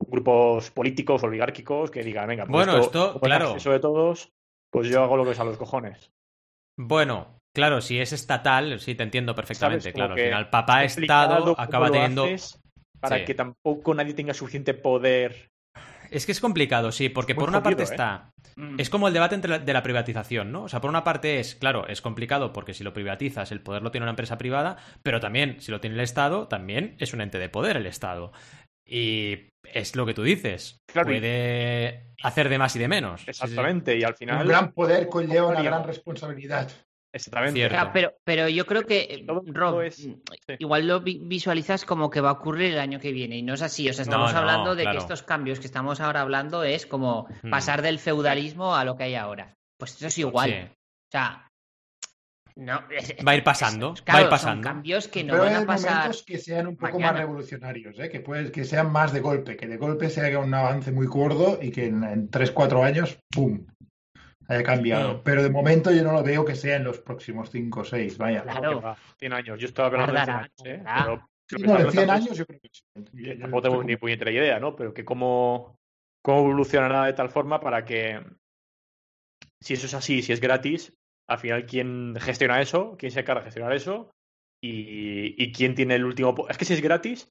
grupos políticos, oligárquicos, que digan, venga, pues bueno, esto, claro. Eso de todos, pues yo hago lo que es a los cojones. Bueno, claro, si es estatal, sí te entiendo perfectamente, claro. Al final, papá Estado acaba teniendo. Para que tampoco nadie tenga suficiente poder es que es complicado, sí, porque por una parte ¿eh? está. Mm. Es como el debate entre de la privatización, ¿no? O sea, por una parte es, claro, es complicado porque si lo privatizas, el poder lo tiene una empresa privada, pero también, si lo tiene el Estado, también es un ente de poder el Estado. Y es lo que tú dices. puede hacer de más y de menos. Exactamente, y al final. Un gran poder conlleva una gran responsabilidad. Exactamente. pero, pero yo creo que, Rob, mm, igual lo visualizas como que va a ocurrir el año que viene y no es así. O sea, estamos hablando de que estos cambios que estamos ahora hablando es como pasar del feudalismo a lo que hay ahora. Pues eso es igual. O sea, no, va a ir pasando, va a ir pasando. Son cambios que no van a pasar. momentos que sean un poco más revolucionarios, ¿eh? que, puede, que sean más de golpe, que de golpe se haga un avance muy gordo y que en, en 3-4 años, ¡pum! Haya cambiado. Pero de momento yo no lo veo que sea en los próximos 5 o 6, vaya. Claro. 100 años. Yo estaba hablando de 100 años, ¿eh? Pero, de 100 años yo creo que sí. Tampoco tengo ni puñetera idea, ¿no? Pero que cómo, cómo evolucionará de tal forma para que, si eso es así, si es gratis, al final quién gestiona eso, quién se encarga de gestionar eso y, y quién tiene el último... Es que si es gratis,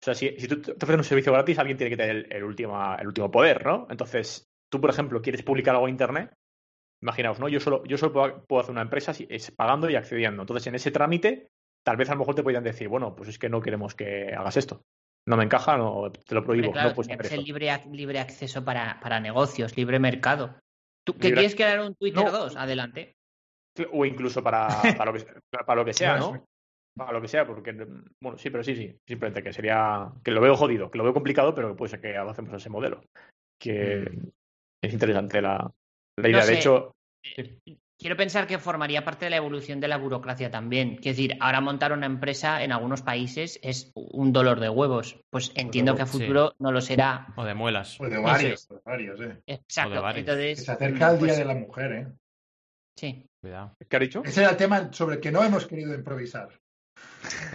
o sea, si, si tú te ofreces un servicio gratis, alguien tiene que tener el, el, último, el último poder, ¿no? Entonces, tú, por ejemplo, quieres publicar algo en Internet Imaginaos, ¿no? Yo solo, yo solo puedo, hacer una empresa si, es pagando y accediendo. Entonces, en ese trámite, tal vez a lo mejor te podrían decir, bueno, pues es que no queremos que hagas esto. No me encaja, no, te lo prohíbo. no es el libre, libre acceso para, para negocios, libre mercado. ¿Tú qué quieres crear un Twitter 2? Adelante. O incluso para, para, lo, que, para lo que sea, ¿no? Para lo que sea, porque, bueno, sí, pero sí, sí. Simplemente que sería, que lo veo jodido, que lo veo complicado, pero puede ser que avancemos ese modelo. Que mm. es interesante la, la idea, de hecho. Eh, quiero pensar que formaría parte de la evolución de la burocracia también. Quiero decir, ahora montar una empresa en algunos países es un dolor de huevos. Pues entiendo que a futuro no lo será. O de muelas. O de varios, de varios, eh. Exacto. Entonces, se acerca el Día pues de la Mujer, ¿eh? Sí. Cuidado. ¿Qué ha dicho? Ese era el tema sobre el que no hemos querido improvisar.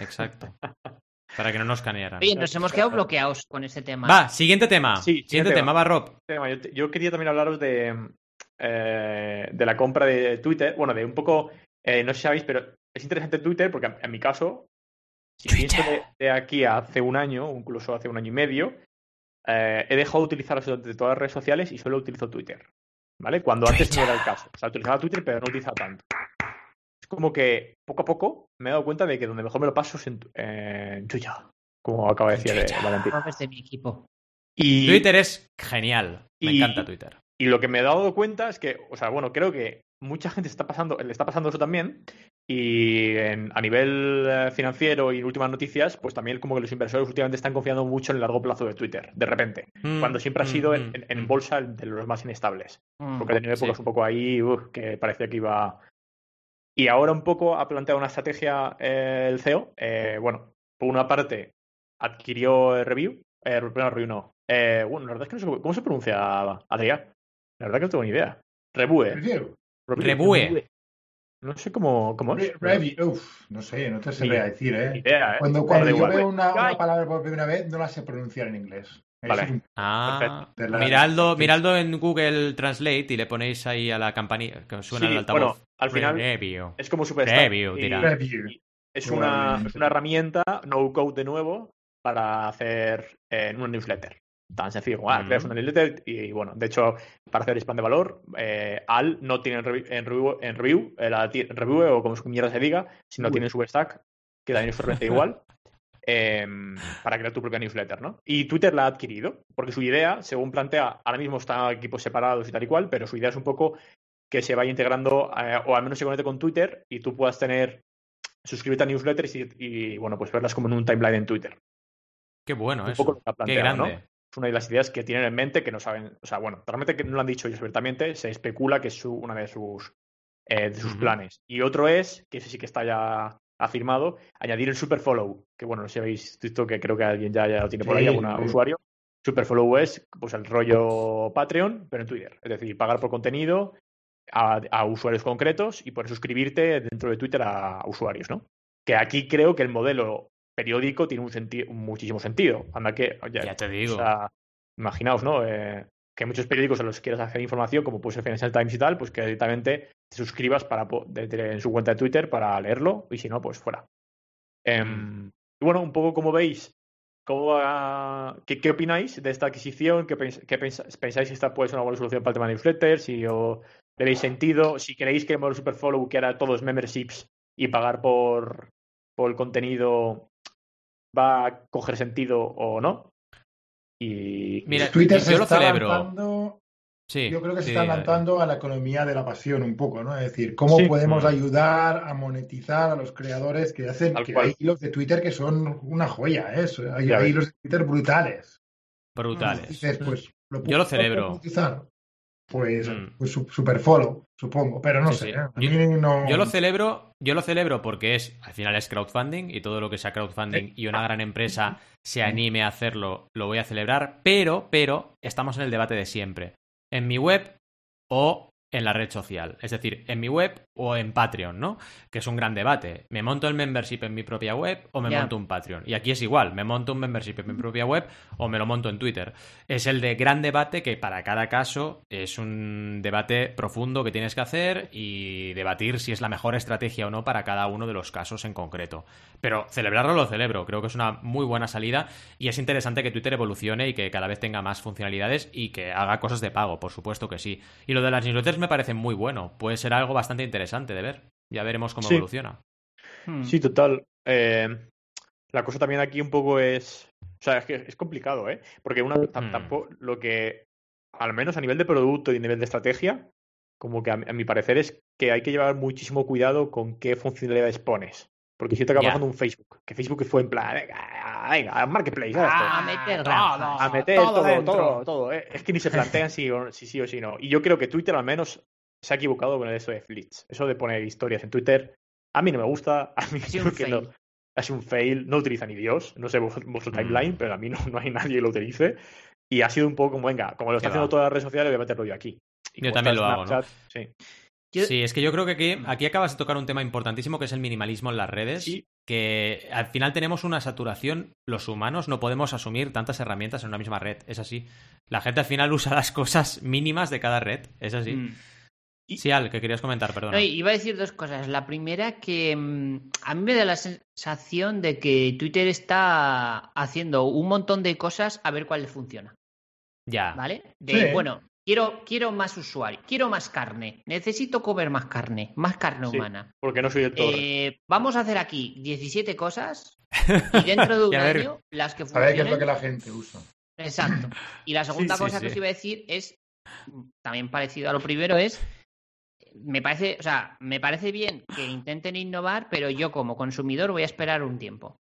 Exacto. [LAUGHS] Para que no nos canearan. Oye, nos hemos quedado bloqueados con ese tema. Va, siguiente tema. Sí, siguiente, tema. va Rob. Yo, quería también hablaros de, eh, de la compra de Twitter. Bueno, de un poco, eh, no sé si sabéis, pero es interesante Twitter porque en mi caso, si pienso de, aquí a hace un año, incluso hace un año y medio, eh, he dejado de utilizar absolutamente todas las redes sociales y solo utilizo Twitter. ¿Vale? Cuando antes no era el caso. O sea, utilizaba Twitter, pero no utilizaba tanto. Es como que poco a poco me he dado cuenta de que donde mejor me lo paso es en, Twitter. Como acaba de decir Valentín. de mi equipo. Y... Twitter es genial. Me encanta Twitter. Y lo que me he dado cuenta es que, o sea, bueno, creo que mucha gente está pasando, le está pasando eso también. Y a nivel eh, financiero y últimas noticias, pues también como que los inversores últimamente están confiando mucho en el largo plazo de Twitter, de repente, mm, cuando siempre ha mm, sido en, mm, bolsa de los más inestables. porque ha tenido épocas un poco ahí que parecía que iba. Y ahora un poco ha planteado una estrategia eh, el CEO. Eh, bueno, por una parte, adquirió Review. Eh, Review no. bueno, la verdad es que no sé cómo se pronuncia Adrián. La verdad que no tengo ni idea. Rebue. Rebue. No sé cómo, cómo es. Uf, no sé, no te sé decir, ¿eh? Idea, ¿eh? Cuando, cuando yo veo una, una, palabra por primera vez, no la sé pronunciar en inglés. Vale. Ah, Miraldo, Miraldo en Google Translate y le ponéis ahí a la campanilla que suena sí, el altavoz. Bueno, al final Review. es como super Review, dirá. Es una, una herramienta no code de nuevo para hacer eh, una newsletter. Tan sencillo como, ah, creas una newsletter y, bueno, de hecho, para hacer spam de valor, eh, Al no tiene en, review, en review, eh, la, review o como mierda se diga, si no tiene Substack, que también es igual, [LAUGHS] em, para crear tu propia newsletter, ¿no? Y Twitter la ha adquirido, porque su idea, según plantea, ahora mismo están equipos separados y tal y cual, pero su idea es un poco que se vaya integrando, eh, o al menos se conecte con Twitter y tú puedas tener, suscribirte a newsletters y, y, bueno, pues verlas como en un timeline en Twitter. Qué bueno eso. Qué grande una de las ideas que tienen en mente que no saben, o sea, bueno, realmente que no lo han dicho ellos abiertamente, se especula que es una de sus, eh, de sus planes. Y otro es, que ese sí que está ya afirmado, añadir el super follow, que bueno, no sé si habéis visto que creo que alguien ya, ya lo tiene por ahí, algún usuario. Super follow es pues el rollo Patreon, pero en Twitter. Es decir, pagar por contenido a, a usuarios concretos y poder suscribirte dentro de Twitter a, usuarios, ¿no? Que aquí creo que el modelo periódico tiene un sentido, muchísimo sentido. Anda que, ya te digo. imaginaos, ¿no? Eh, que hay muchos periódicos en los que quieras hacer información, como puede ser Financial Times y tal, pues que directamente te suscribas para, en su cuenta de Twitter para leerlo y si no, pues fuera. Em, y bueno, un poco como veis, ¿cómo qué, qué, opináis de esta adquisición? ¿Qué, pensáis que esta puede ser una buena solución para el tema de newsletters? Si o, le veis sentido, si creéis que el modelo Superfollow, que era todos memberships y pagar por, por el contenido, va a coger sentido o no. Y Mira, Twitter se está lanzando, sí, yo creo que se está lanzando a la economía de la pasión un poco, ¿no? Es decir, cómo podemos mm. ayudar a monetizar a los creadores que hacen que hay hilos de Twitter que son una joya, ¿eh? Hay, hilos de Twitter brutales. Brutales. pues, yo lo celebro. Pues, mm. pues super follow, supongo, pero no sé. ¿eh? Yo, lo celebro, yo lo celebro porque es, al final es crowdfunding y todo lo que sea crowdfunding y una gran empresa [LAUGHS] se anime a hacerlo, lo voy a celebrar, pero, pero, estamos en el debate de siempre. En mi web o en la red social, es decir, en mi web o en Patreon, ¿no? Que es un gran debate. ¿Me monto el membership en mi propia web o me monto un Patreon? Y aquí es igual, ¿me monto un membership en mi propia web o me lo monto en Twitter? Es el de gran debate que para cada caso es un debate profundo que tienes que hacer y debatir si es la mejor estrategia o no para cada uno de los casos en concreto. Pero celebrarlo lo celebro, creo que es una muy buena salida y es interesante que Twitter evolucione y que cada vez tenga más funcionalidades y que haga cosas de pago, por supuesto que sí. Y lo de las newsletters me parece muy bueno, puede ser algo bastante interesante de ver. Ya veremos cómo evoluciona. Hmm. Sí, total. Eh, la cosa también aquí un poco es. O sea, es que es complicado, ¿eh? Porque una, hmm. tampoco lo que. Al menos a nivel de producto y a nivel de estrategia, como que a, mi parecer es que hay que llevar muchísimo cuidado con qué funcionalidades pones. Porque si te acabas yeah. un Facebook, que Facebook fue en plan, venga, venga, marketplace, a meter todo, a meter todo, todo, todo, ¿eh? Es que ni se plantean si, si sí o si no. Y yo creo que Twitter al menos se ha equivocado con eso de Flits. Eso de poner historias en Twitter, a mí no me gusta, a mí creo que no. Ha un fail, no utiliza ni Dios, no sé vuestro, mm. timeline, pero a mí no, [LAUGHS] no hay nadie que lo utilice. Y ha sido un poco como, venga, como lo está haciendo todas las redes sociales, voy a meterlo yo aquí. yo también lo hago, ¿no? Sí. Sí, es que yo creo que aquí, aquí, acabas de tocar un tema importantísimo que es el minimalismo en las redes. Sí. Que al final tenemos una saturación, los humanos no podemos asumir tantas herramientas en una misma red, es así. La gente al final [LAUGHS] usa las cosas mínimas de cada red, es así. Mm. Sí, Al, que querías comentar, perdón. iba a decir dos cosas. La primera, que mm, a mí me da la sensación de que Twitter está haciendo un montón de cosas a ver cuál le funciona. Ya. ¿Vale? De, bueno, quiero, quiero más usuarios, quiero más carne, necesito comer más carne, más carne humana. Porque no soy el todo. Eh, vamos a hacer aquí 17 cosas [LAUGHS] y dentro de un año las que funcionen. A ver qué es lo que la gente usa. Exacto. Y la [LAUGHS] segunda cosa que os iba a decir es, también parecido a lo primero, es me parece, o sea, me parece bien que intenten innovar, pero yo como consumidor voy a esperar un tiempo.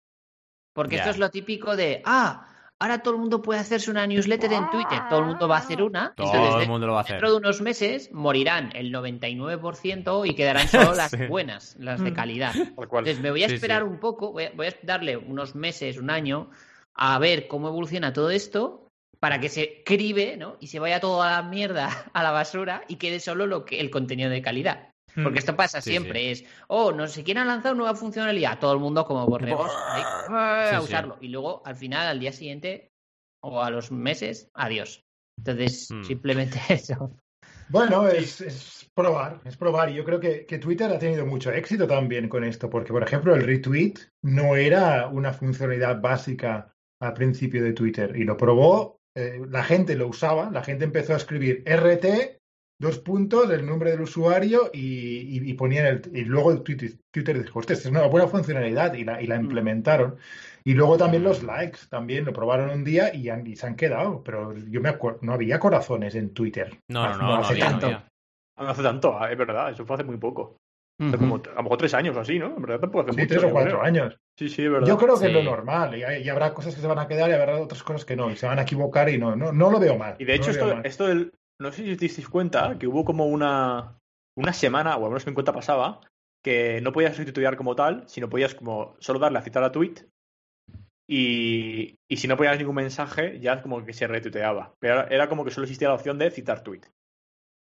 Porque esto es lo típico de, ah, ahora todo el mundo puede hacerse una newsletter en Twitter, todo el mundo va a hacer una. Todo el mundo lo va a hacer. Dentro de unos meses morirán el 99% y quedarán solo [LAUGHS] las buenas, las de mm. calidad. [LAUGHS] Entonces me voy a esperar un poco, voy a darle unos meses, un año, a ver cómo evoluciona todo esto para que se cribe, ¿no? Y se vaya toda la mierda [LAUGHS] a la basura y quede solo lo que el contenido de calidad. Porque esto pasa siempre, es, oh, no sé quién ha lanzado una nueva funcionalidad, todo el mundo como borregos a usarlo. Y luego, al final, al día siguiente o a los meses, adiós. Entonces, hmm. simplemente [LAUGHS] eso. Bueno, es, probar, es probar. Y yo creo que, que, Twitter ha tenido mucho éxito también con esto, porque, por ejemplo, el retweet no era una funcionalidad básica al principio de Twitter y lo probó eh, la gente lo usaba, la gente empezó a escribir RT, dos puntos, el nombre del usuario y, y, ponían el, y luego el Twitter, Twitter dijo, es una buena funcionalidad y la, y la mm. implementaron. Y luego también los likes, también lo probaron un día y, y se han quedado, pero yo me acuerdo, no había corazones en Twitter. No, no, no, hace tanto. No, hace tanto, es verdad, eso fue hace muy poco. como, a lo mejor tres años o así, ¿no? En verdad tampoco hace sí, tres o cuatro años. Sí, sí, es verdad. Yo creo que es lo normal. Y, habrá cosas que se van a quedar y habrá otras cosas que no. Y se van a equivocar y no, no, no lo veo mal. Y de hecho, esto, esto del. No sé si os disteis cuenta que hubo como una, una semana, o al menos que en cuenta pasaba, que no podías retuitear como tal, sino podías como solo darle a citar a tweet. Y, y si no ponías ningún mensaje, ya como que se retuiteaba. Pero era como que solo existía la opción de citar tweet.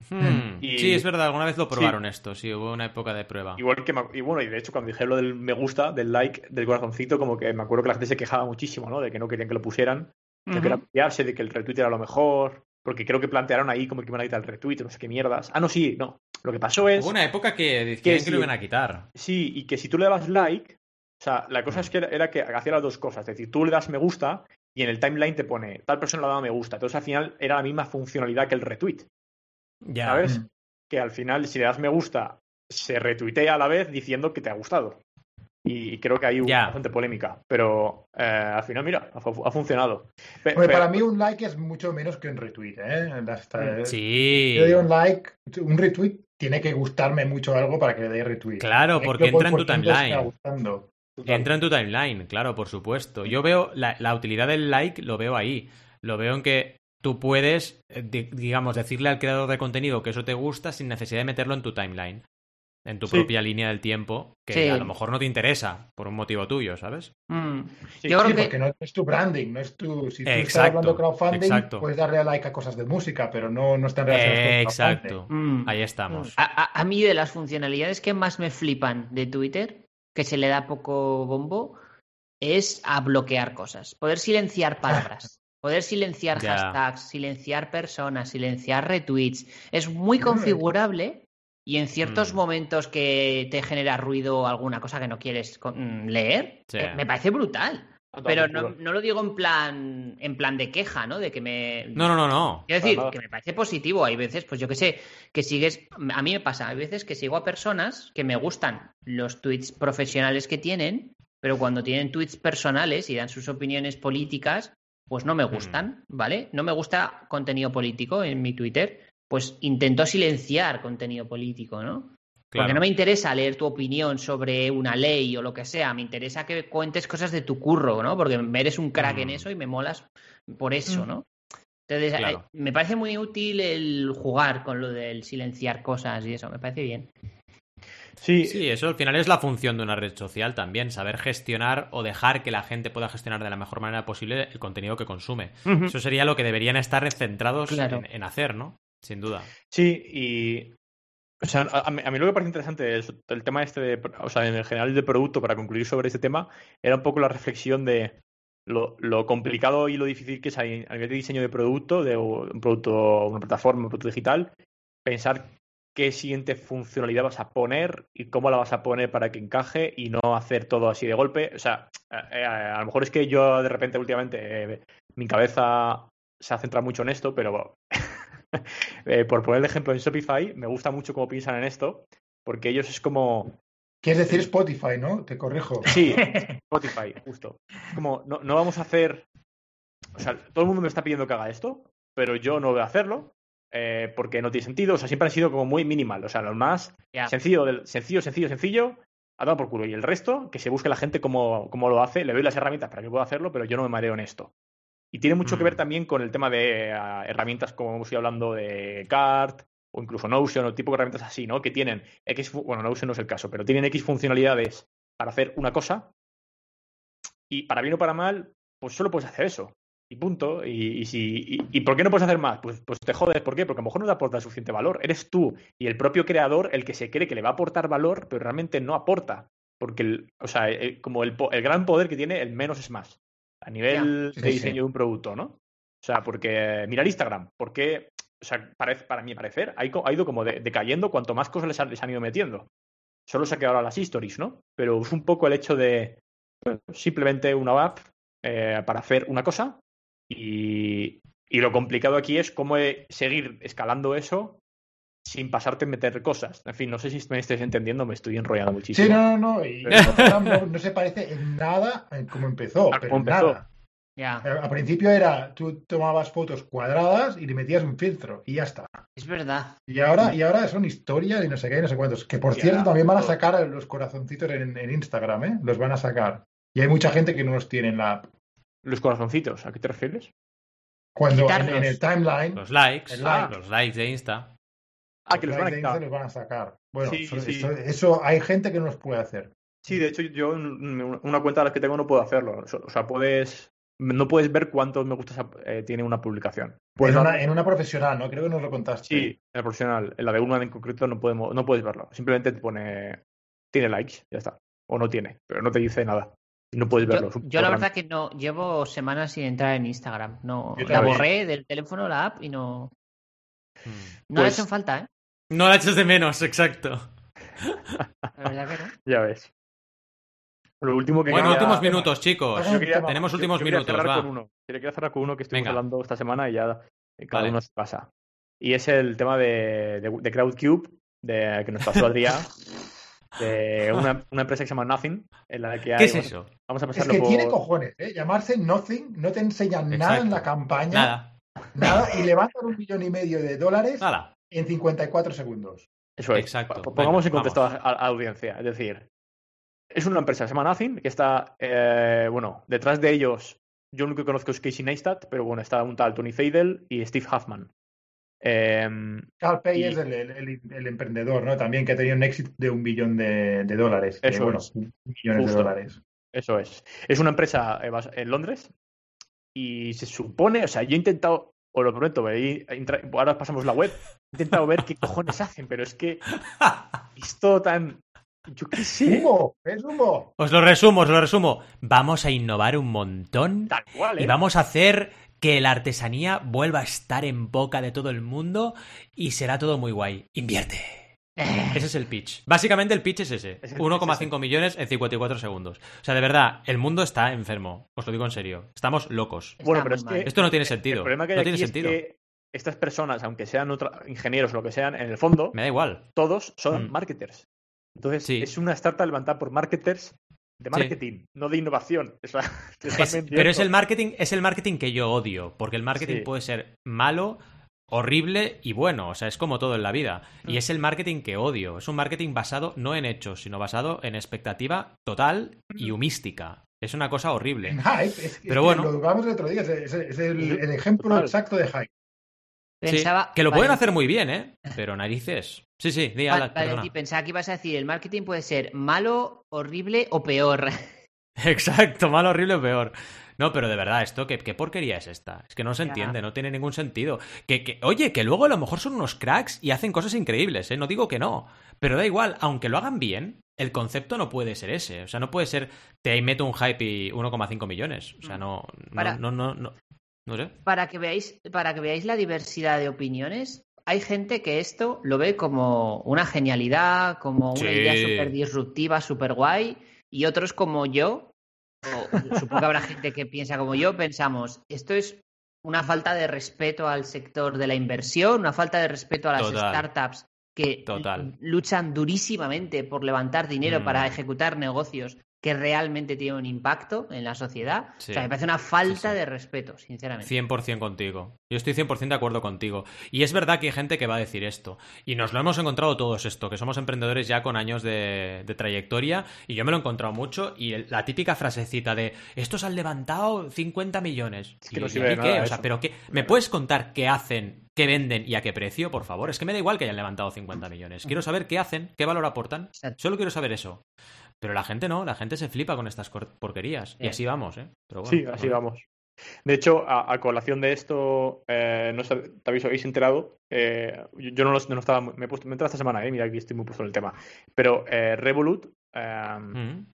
Hmm. Sí, es verdad, alguna vez lo probaron esto, sí, hubo una época de prueba. Igual que, y bueno, y de hecho cuando dije lo del me gusta, del like, del corazoncito, como que me acuerdo que la gente se quejaba muchísimo, ¿no? De que no querían que lo pusieran. Uh de que el retweet era lo mejor, porque creo que plantearon ahí como que iban a quitar el retweet, no sé qué mierdas. Ah, no, sí, no. Lo que pasó es... Hubo una época que que, que lo iban a quitar. Sí, y que si tú le dabas like, o sea, la cosa es que era, que hacía las dos cosas. Es decir, tú le das me gusta y en el timeline te pone tal persona le ha dado me gusta. Entonces al final era la misma funcionalidad que el retweet. Ya. ¿Sabes? Que al final, si le das me gusta, se retuitea a la vez diciendo que te ha gustado y creo que hay bastante polémica. Pero eh, al final, mira, ha, funcionado. Para mí un like es mucho menos que un retweet. ¿eh? Mm. sí. Yo digo un like, un retweet tiene que gustarme mucho algo para que le dé retweet. Claro, porque entra en tu timeline. Entra en tu timeline, claro, por supuesto. Yo veo la, la utilidad del like, lo veo ahí. Lo veo en que tú puedes, eh, digamos, decirle al creador de contenido que eso te gusta sin necesidad de meterlo en tu timeline en tu propia línea del tiempo que a lo mejor no te interesa por un motivo tuyo, ¿sabes? Mm. Yo creo que... porque no es tu branding, no es tu... Si tú estás hablando de crowdfunding, puedes darle a like a cosas de música, pero no, no están relacionadas Exacto, mm. ahí estamos. A, a, mí de las funcionalidades que más me flipan de Twitter, que se le da poco bombo, es a bloquear cosas. Poder silenciar [LAUGHS] palabras. Poder silenciar hashtags, silenciar personas, silenciar retweets. Es muy configurable y en ciertos mm. momentos que te genera ruido alguna cosa que no quieres mm, leer, eh, me parece brutal. Pero no, lo digo en plan, en plan de queja, ¿no? De que me. No, no, no, no. Quiero decir, que me parece positivo. Hay veces, pues yo que sé, que sigues. A mí me pasa, hay veces que sigo a personas que me gustan los tweets profesionales que tienen, pero cuando tienen tweets personales y dan sus opiniones políticas, pues no me mm. gustan, ¿vale? No me gusta contenido político en mi Twitter pues intentó silenciar contenido político, ¿no? Porque no me interesa leer tu opinión sobre una ley o lo que sea, me interesa que cuentes cosas de tu curro, ¿no? Porque eres un crack en mm. eso y me molas por eso, mm. ¿no? Entonces, eh, me parece muy útil el jugar con lo del silenciar cosas y eso, me parece bien. Sí. sí, eso al final es la función de una red social también, saber gestionar o dejar que la gente pueda gestionar de la mejor manera posible el contenido que consume. Eso sería lo que deberían estar centrados en, hacer, ¿no? Sin duda. Sí, y. O sea, a, mí, lo que parece interesante es el tema este de. O sea, en el general de producto, para concluir sobre este tema, era un poco la reflexión de lo, complicado y lo difícil que es a, nivel de diseño de producto, de un producto, una plataforma, un producto digital, pensar qué siguiente funcionalidad vas a poner y cómo la vas a poner para que encaje y no hacer todo así de golpe. O sea, a, a lo mejor es que yo de repente últimamente eh, mi cabeza se ha centrado mucho en esto, pero [LAUGHS] Eh, por poner el ejemplo en Shopify, me gusta mucho cómo piensan en esto, porque ellos es como... Quieres decir Spotify, ¿no? Te corrijo. Sí, [LAUGHS] Spotify, justo. Es como, no, no vamos a hacer... O sea, todo el mundo me está pidiendo que haga esto, pero yo no voy a hacerlo, eh, porque no tiene sentido. O sea, siempre ha sido como muy minimal. O sea, lo más sencillo, del, sencillo, sencillo, sencillo, ha dado por culo. Y el resto, que se busque la gente cómo, cómo, lo hace, le doy las herramientas para que pueda hacerlo, pero yo no me mareo en esto. Y tiene mucho que ver mm. también con el tema de ah, herramientas como hemos ido hablando de Cart o incluso Notion o tipo de herramientas así, ¿no? Que tienen X, bueno, Notion no es el caso, pero tienen X funcionalidades para hacer una cosa y para bien o para mal, pues solo puedes hacer eso. Y punto. Y, si, y, por qué no puedes hacer más? Pues, pues te jodes. ¿Por qué? Porque a lo mejor no te aporta suficiente valor. Eres tú y el propio creador el que se cree que le va a aportar valor, pero realmente no aporta. Porque, el, o sea, como el, el, gran poder que tiene, el menos es más a nivel de diseño de un producto, ¿no? O sea, porque mirar Instagram, porque, o sea, parece, para mi parecer, ha, ido como decayendo cuanto más cosas les, han ido metiendo. Solo se ha quedado ahora las stories, ¿no? Pero es un poco el hecho de simplemente una app eh, para hacer una cosa y, y, lo complicado aquí es cómo seguir escalando eso sin pasarte en meter cosas. En fin, no sé si me estáis entendiendo, me estoy enrollando muchísimo. Sí, no, no, no. Y no, se parece en nada en cómo empezó. pero empezó. Nada. Yeah. Al principio era, tú tomabas fotos cuadradas y le metías un filtro y ya está. Es verdad. Y ahora, y ahora son historias y no sé qué y no sé cuántos. Que por cierto también van a sacar los corazoncitos en, en, Instagram, ¿eh? Los van a sacar. Y hay mucha gente que no los tiene en la app. ¿Los corazoncitos? ¿A qué te refieres? Cuando en, el timeline. Los likes. Los likes de Insta. Ah, que los van a van a sacar. Bueno, eso, hay gente que no los puede hacer. Sí, de hecho, yo una cuenta de las que tengo no puedo hacerlo. O sea, puedes. No puedes ver cuántos me gusta eh, tiene una publicación. Pues en, una, profesional, ¿no? Creo que nos lo contaste. Sí, en la profesional. En la de una en concreto no, podemos, no puedes verlo. Simplemente te pone. Tiene likes, ya está. O no tiene, pero no te dice nada. no puedes verlo. Yo, la verdad que no, llevo semanas sin entrar en Instagram. No, la borré del teléfono, la app, y no. Hmm. No le pues hecho falta, ¿eh? No la echas de menos, exacto. La verdad que no. [LAUGHS] Ya ves. Lo último que bueno, últimos minutos, chicos. Tenemos últimos minutos. Cerrar Con uno. Quería cerrar con uno que estuvimos hablando esta semana y ya eh, cada uno se pasa. Y es el tema de, de, Crowdcube, de, que nos pasó Adrián. de [LAUGHS] una, una, empresa que se llama Nothing, en la que hay, ¿Qué es eso? Vamos a pasarlo es que tiene cojones, ¿eh? Llamarse Nothing, no te enseñan nada en la campaña. Nada. Nada, y levantan un millón y medio de dólares nada. En 54 segundos. Eso es. Exacto. Pongamos en contexto a, la audiencia. Es decir, es una empresa que se llama Nothing, que está, eh, bueno, detrás de ellos, yo lo único que conozco es Casey Neistat, pero bueno, está un tal Tony Seidel y Steve Huffman. Eh, Carl Pay es el, emprendedor, ¿no? También que ha tenido un éxito de un billón de, dólares. Eso bueno, es. millones de dólares. Eso es. Es una empresa eh, en Londres y se supone, o sea, yo he intentado, o lo prometo, ahora pasamos la web, he intentado ver qué cojones hacen, pero es que [LAUGHS] esto tan... Yo qué sé. Humo, es humo. Os lo resumo, os lo resumo. Vamos a innovar un montón. Tal cual, Y ¿eh? vamos a hacer que la artesanía vuelva a estar en boca de todo el mundo y será todo muy guay. Invierte. Ese es el pitch. Básicamente el pitch es ese. 1,5 millones en 54 segundos. O sea, de verdad, el mundo está enfermo. Os lo digo en serio. Estamos locos. bueno, pero es que esto no tiene sentido. El problema que no tiene sentido. Es que estas personas, aunque sean ingenieros o lo que sean, en el fondo, me da igual. Todos son mm. marketers. Entonces, es una startup levantada por marketers de marketing, no de innovación. [LAUGHS] pero es el marketing, es el marketing que yo odio, porque el marketing puede ser malo, horrible y bueno, o sea, es como todo en la vida. Y mm. es el marketing que odio. Es un marketing basado no en hechos, sino basado en expectativa total y mm. humística. Es una cosa horrible. [LAUGHS] pero bueno. Lo vamos el otro día, es, el, ejemplo exacto de hype. Pensaba, que lo pueden hacer muy bien, ¿eh? Pero narices. Sí, sí, di y pensaba que ibas a decir, el marketing puede ser malo, horrible o peor. [LAUGHS] Exacto, malo, horrible o peor. No, pero de verdad, esto, ¿qué, qué porquería es esta? Es que no se entiende, no tiene ningún sentido. Que, que, oye, que luego a lo mejor son unos cracks y hacen cosas increíbles, ¿eh? No digo que no. Pero da igual, aunque lo hagan bien, el concepto no puede ser ese. O sea, no puede ser, te meto un hype y 1,5 millones. O sea, no, no, no, no, para que veáis, para que veáis la diversidad de opiniones, hay gente que esto lo ve como una genialidad, como una idea súper disruptiva, súper guay, y otros como yo, o supongo que habrá gente que piensa como yo, pensamos, esto es una falta de respeto al sector de la inversión, una falta de respeto a las startups que luchan durísimamente por levantar dinero para mm. ejecutar negocios que realmente tiene un impacto en la sociedad. o sea, me parece una falta de respeto, sinceramente. 100% contigo. Yo estoy 100% de acuerdo contigo. Y es verdad que hay gente que va a decir esto. Y nos lo hemos encontrado todos esto, que somos emprendedores ya con años de, trayectoria. Y yo me lo he encontrado mucho. Y la típica frasecita de, estos han levantado 50 millones. Es que no sirve qué? O sea, pero qué, ¿me puedes contar qué hacen, qué venden y a qué precio, por favor? Es que me da igual que hayan levantado 50 millones. Quiero saber qué hacen, qué valor aportan. Solo quiero saber eso. Pero la gente no, la gente se flipa con estas porquerías. Y así vamos, ¿eh? sí, así vamos. De hecho, a, colación de esto, eh, no sé, te habéis, enterado, eh, yo no, no, estaba, me he, puesto, me he entrado esta semana, eh, mira, aquí estoy muy puesto en el tema, pero eh, Revolut, em, mm.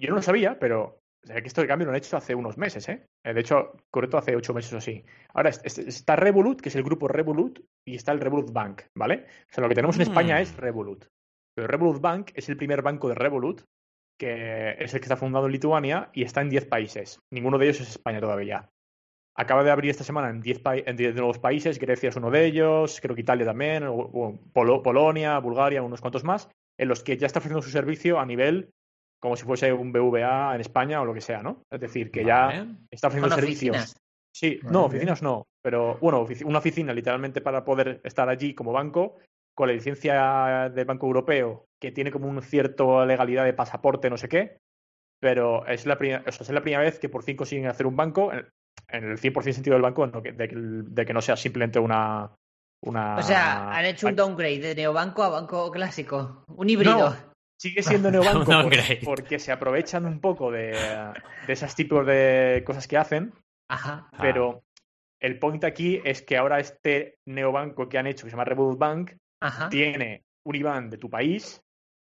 yo no lo sabía, pero que esto de cambio lo han hecho hace unos meses, ¿eh? De hecho, correcto, hace ocho meses o así. Ahora está Revolut, que es el grupo Revolut, y está el Revolut Bank, ¿vale? O sea, lo que tenemos en España mm. es Revolut. Pero Revolut Bank es el primer banco de Revolut, que es el que está fundado en Lituania y está en 10 países. Ninguno de ellos es España todavía. Acaba de abrir esta semana en 10 en nuevos países, Grecia es uno de ellos, creo que Italia también, Polonia, Bulgaria, unos cuantos más, en los que ya está ofreciendo su servicio a nivel como si fuese un BVA en España o lo que sea, ¿no? Es decir, que ya está ofreciendo servicios. Sí, no, oficinas no, pero bueno, una oficina literalmente para poder estar allí como banco con la licencia del Banco Europeo, que tiene como una cierta legalidad de pasaporte, no sé qué, pero es la, primera, es la primera vez que por fin consiguen hacer un banco, en, el 100% sentido del banco, de, que no sea simplemente una, una... O sea, han hecho un downgrade de neobanco a banco clásico, un híbrido. sigue siendo neobanco [LAUGHS] porque se aprovechan un poco de, de esos tipos de cosas que hacen, Ajá. pero el point aquí es que ahora este neobanco que han hecho, que se llama Revolut Bank, tiene un IBAN de tu país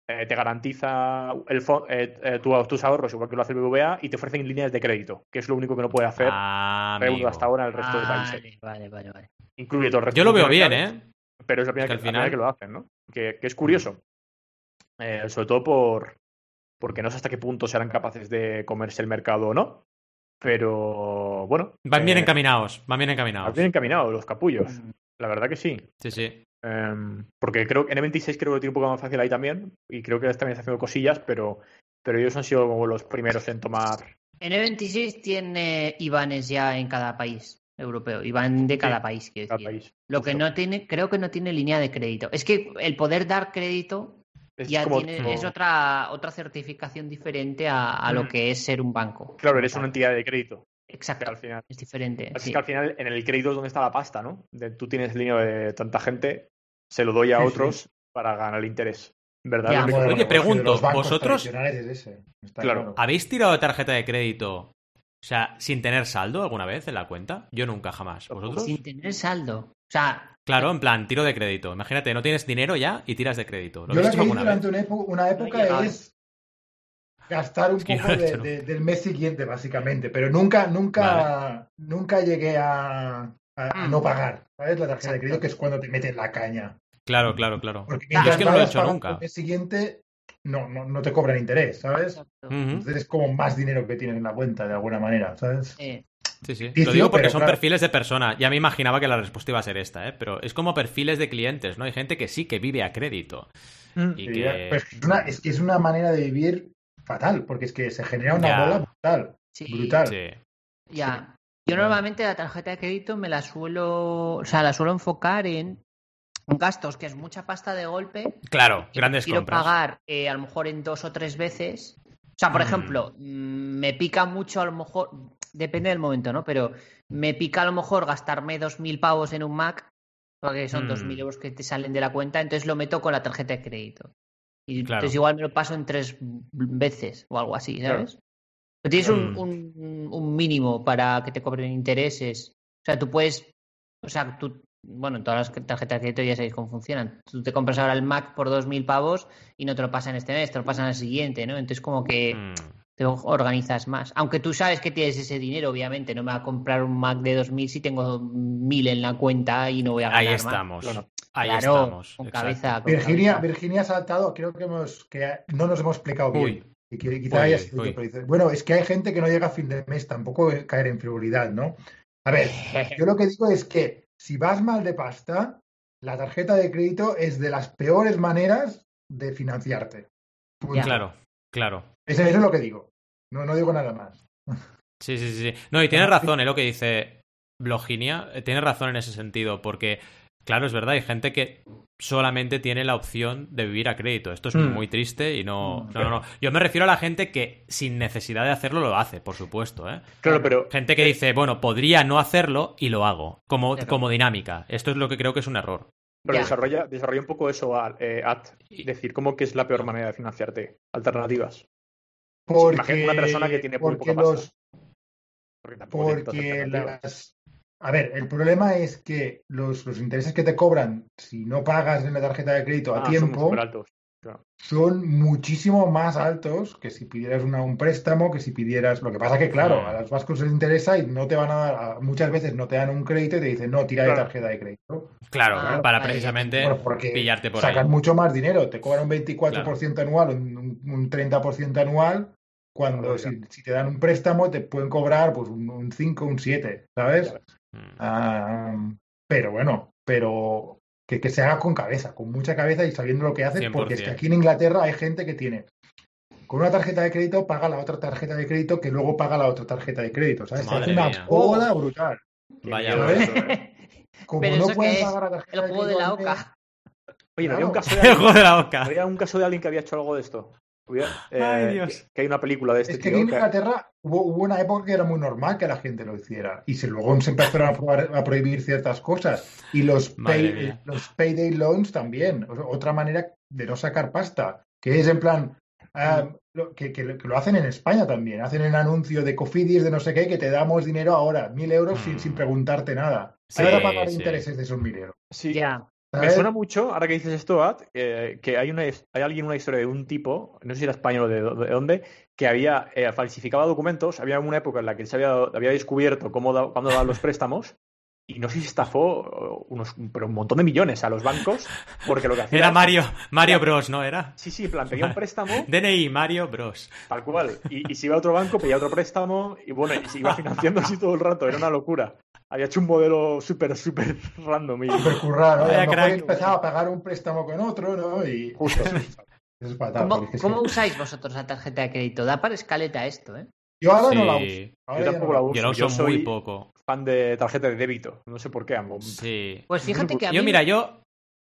eh, te garantiza el eh, tus ahorros, igual que lo hace el BBVA, y te ofrecen líneas de crédito, que es lo único que no puede hacer ah, hasta ahora el resto de países. Vale, vale, vale. Incluye todo el resto Yo lo veo bien, ¿eh? Pero es la primera, que, al final... que lo hacen, ¿no? Que, es curioso. sobre todo por porque no sé hasta qué punto serán capaces de comerse el mercado o no. Pero bueno. Van bien encaminados, van bien encaminados. Van bien encaminados los capullos. Mm. La verdad que sí. Sí, sí. Em, porque creo que N26 creo que lo tiene un poco más fácil ahí también. Y creo que también está haciendo cosillas, pero, pero ellos han sido como los primeros en tomar. N26 tiene IBANes ya en cada país europeo. IBAN de cada país, quiero decir. País, lo que no tiene, creo que no tiene línea de crédito. Es que el poder dar crédito es ya tiene, es otra, otra certificación diferente a, lo mm. que es ser un banco. Claro, eres una entidad de crédito. Exacto. Al final. Es diferente. Así que al final en el crédito es donde está la pasta, ¿no? tú tienes dinero de tanta gente, se lo doy a otros para ganar el interés. ¿Verdad? Oye, pregunto, ¿vosotros claro. habéis tirado tarjeta de crédito? O sea, sin tener saldo alguna vez en la cuenta? Yo nunca, jamás. ¿Vosotros? Sin tener saldo. O sea, Claro, en plan, tiro de crédito. Imagínate, no tienes dinero ya y tiras de crédito. Yo lo que hice durante una, época, es gastar un poco del mes siguiente, básicamente. Pero nunca, nunca, nunca llegué a, mm. no pagar. ¿Sabes? La tarjeta de crédito, que es cuando te meten la caña. Claro, claro, claro. Porque es que no lo he hecho nunca. El mes siguiente no, no, no, te cobran interés, ¿sabes? Entonces es como más dinero que tienes en la cuenta, de alguna manera, ¿sabes? Sí, sí. Lo digo porque son perfiles de persona. Ya me imaginaba que la respuesta iba a ser esta, ¿eh? Pero es como perfiles de clientes, ¿no? Hay gente que sí que vive a crédito. Mm. Y que... Pues es, una, es, que es una manera de vivir fatal, porque es que se genera una bola brutal. Brutal. Ya. Yo normalmente la tarjeta de crédito me la suelo, o sea, la suelo enfocar en gastos que es mucha pasta de golpe. Claro, grandes quiero pagar eh, a lo mejor en dos o tres veces. O sea, por mm. ejemplo, mm, me pica mucho a lo mejor depende del momento, ¿no? Pero me pica a lo mejor gastarme 2.000 pavos en un Mac, porque son 2.000 mm. euros que te salen de la cuenta, entonces lo meto con la tarjeta de crédito. Y entonces igual me lo paso en tres veces o algo así, ¿sabes? Pero tienes mm. un, un, mínimo para que te cobren intereses. O sea, tú puedes, o sea, tú, bueno, todas las tarjetas de crédito ya sabéis cómo funcionan. Tú te compras ahora el Mac por 2.000 pavos y no te lo pasan este mes, te lo pasan al siguiente, ¿no? Entonces como que... Mm te organizas más. Aunque tú sabes que tienes ese dinero, obviamente, no me va a comprar un Mac de 2000 si tengo 1000 en la cuenta y no voy a ganar Ahí estamos. Ahí estamos. Con cabeza, Virginia, Virginia ha saltado, creo que, hemos, que no nos hemos explicado bien. Y quizá haya sido bueno, es que hay gente que no llega a fin de mes, tampoco caer en frivolidad, ¿no? A ver, yo lo que digo es que si vas mal de pasta, la tarjeta de crédito es de las peores maneras de financiarte. Claro, claro. Eso, es lo que digo. No, no digo nada más. Sí, sí, sí. No, y tienes razón, ¿eh? Lo que dice Bloginia. Eh, tiene razón en ese sentido, porque, claro, es verdad, hay gente que solamente tiene la opción de vivir a crédito. Esto es mm. muy triste y no, mm. no, no, no. Yo me refiero a la gente que sin necesidad de hacerlo lo hace, por supuesto, ¿eh? Claro, pero... Gente que dice, bueno, podría no hacerlo y lo hago, como, como dinámica. Esto es lo que creo que es un error. Pero desarrolla, desarrolla un poco eso, eh, At, decir cómo que es la peor manera de financiarte. Alternativas. Porque, una persona que tiene porque los, Porque, las, a ver, el problema es que los, los, intereses que te cobran si no pagas en la tarjeta de crédito a ah, tiempo son muchísimo más altos que si pidieras una, un préstamo, que si pidieras. Lo que pasa que, claro, a los vascos les interesa y no te van a dar, muchas veces no te dan un crédito y te dicen, no, tira de tarjeta de crédito. Claro, para precisamente pillarte por sacan mucho más dinero, te cobran un 24% anual, un, un 30% anual. Cuando si, te dan un préstamo te pueden cobrar pues un 5, un 7, ¿sabes? Ah, pero bueno, pero que, se haga con cabeza, con mucha cabeza y sabiendo lo que hace, porque es que aquí en Inglaterra hay gente que tiene con una tarjeta de crédito paga la otra tarjeta de crédito que luego paga la otra tarjeta de crédito, ¿sabes? [LAUGHS] es una boda brutal. Vaya, ¿eh? Como no pueden pagar la tarjeta el [LAUGHS] juego de, la OCA. Oye, había un caso de alguien, de la OCA. Había un caso de alguien que había hecho algo de esto. [LAUGHS] Eh, que hay una película de este Es que en Inglaterra hubo, una época que era muy normal que la gente lo hiciera. Y se, luego se empezaron a, prohibir ciertas cosas. Y los, los payday loans también. Otra manera de no sacar pasta. Que es en plan. Ah, que, lo hacen en España también. Hacen el anuncio de Cofidis, de no sé qué, que te damos dinero ahora, mil euros sin, mm. sin, preguntarte nada. Sí, ahora pagar intereses de esos mil euros. Sí. Me suena mucho, ahora que dices esto, Ad, que hay, una, hay alguien, una historia de un tipo, no sé si era español o de, dónde, que había eh, falsificado documentos. Había una época en la que se había, había descubierto cómo da, cuándo daban los préstamos y no sé si estafó uh, unos, pero un montón de millones a los bancos porque lo que hacía era Mario Mario Bros no era sí sí en plan pedía un préstamo. DNI Mario Bros. Tal cual. Y, si iba a otro banco pedía otro préstamo y bueno y se iba financiando así todo el rato. Era una locura había hecho un modelo súper, súper [LAUGHS] random. Y... Súper currado, ¿no? A empezaba a pagar un préstamo con otro, ¿no? Y justo. [LAUGHS] ¿Cómo, usáis vosotros la tarjeta de crédito? Da para escaleta esto, ¿eh? Yo ahora no la uso. yo tampoco la uso. Yo la uso soy muy poco. fan de tarjeta de débito. No sé por qué, ambos. Sí. Pues fíjate que a mí... Yo, mira, yo,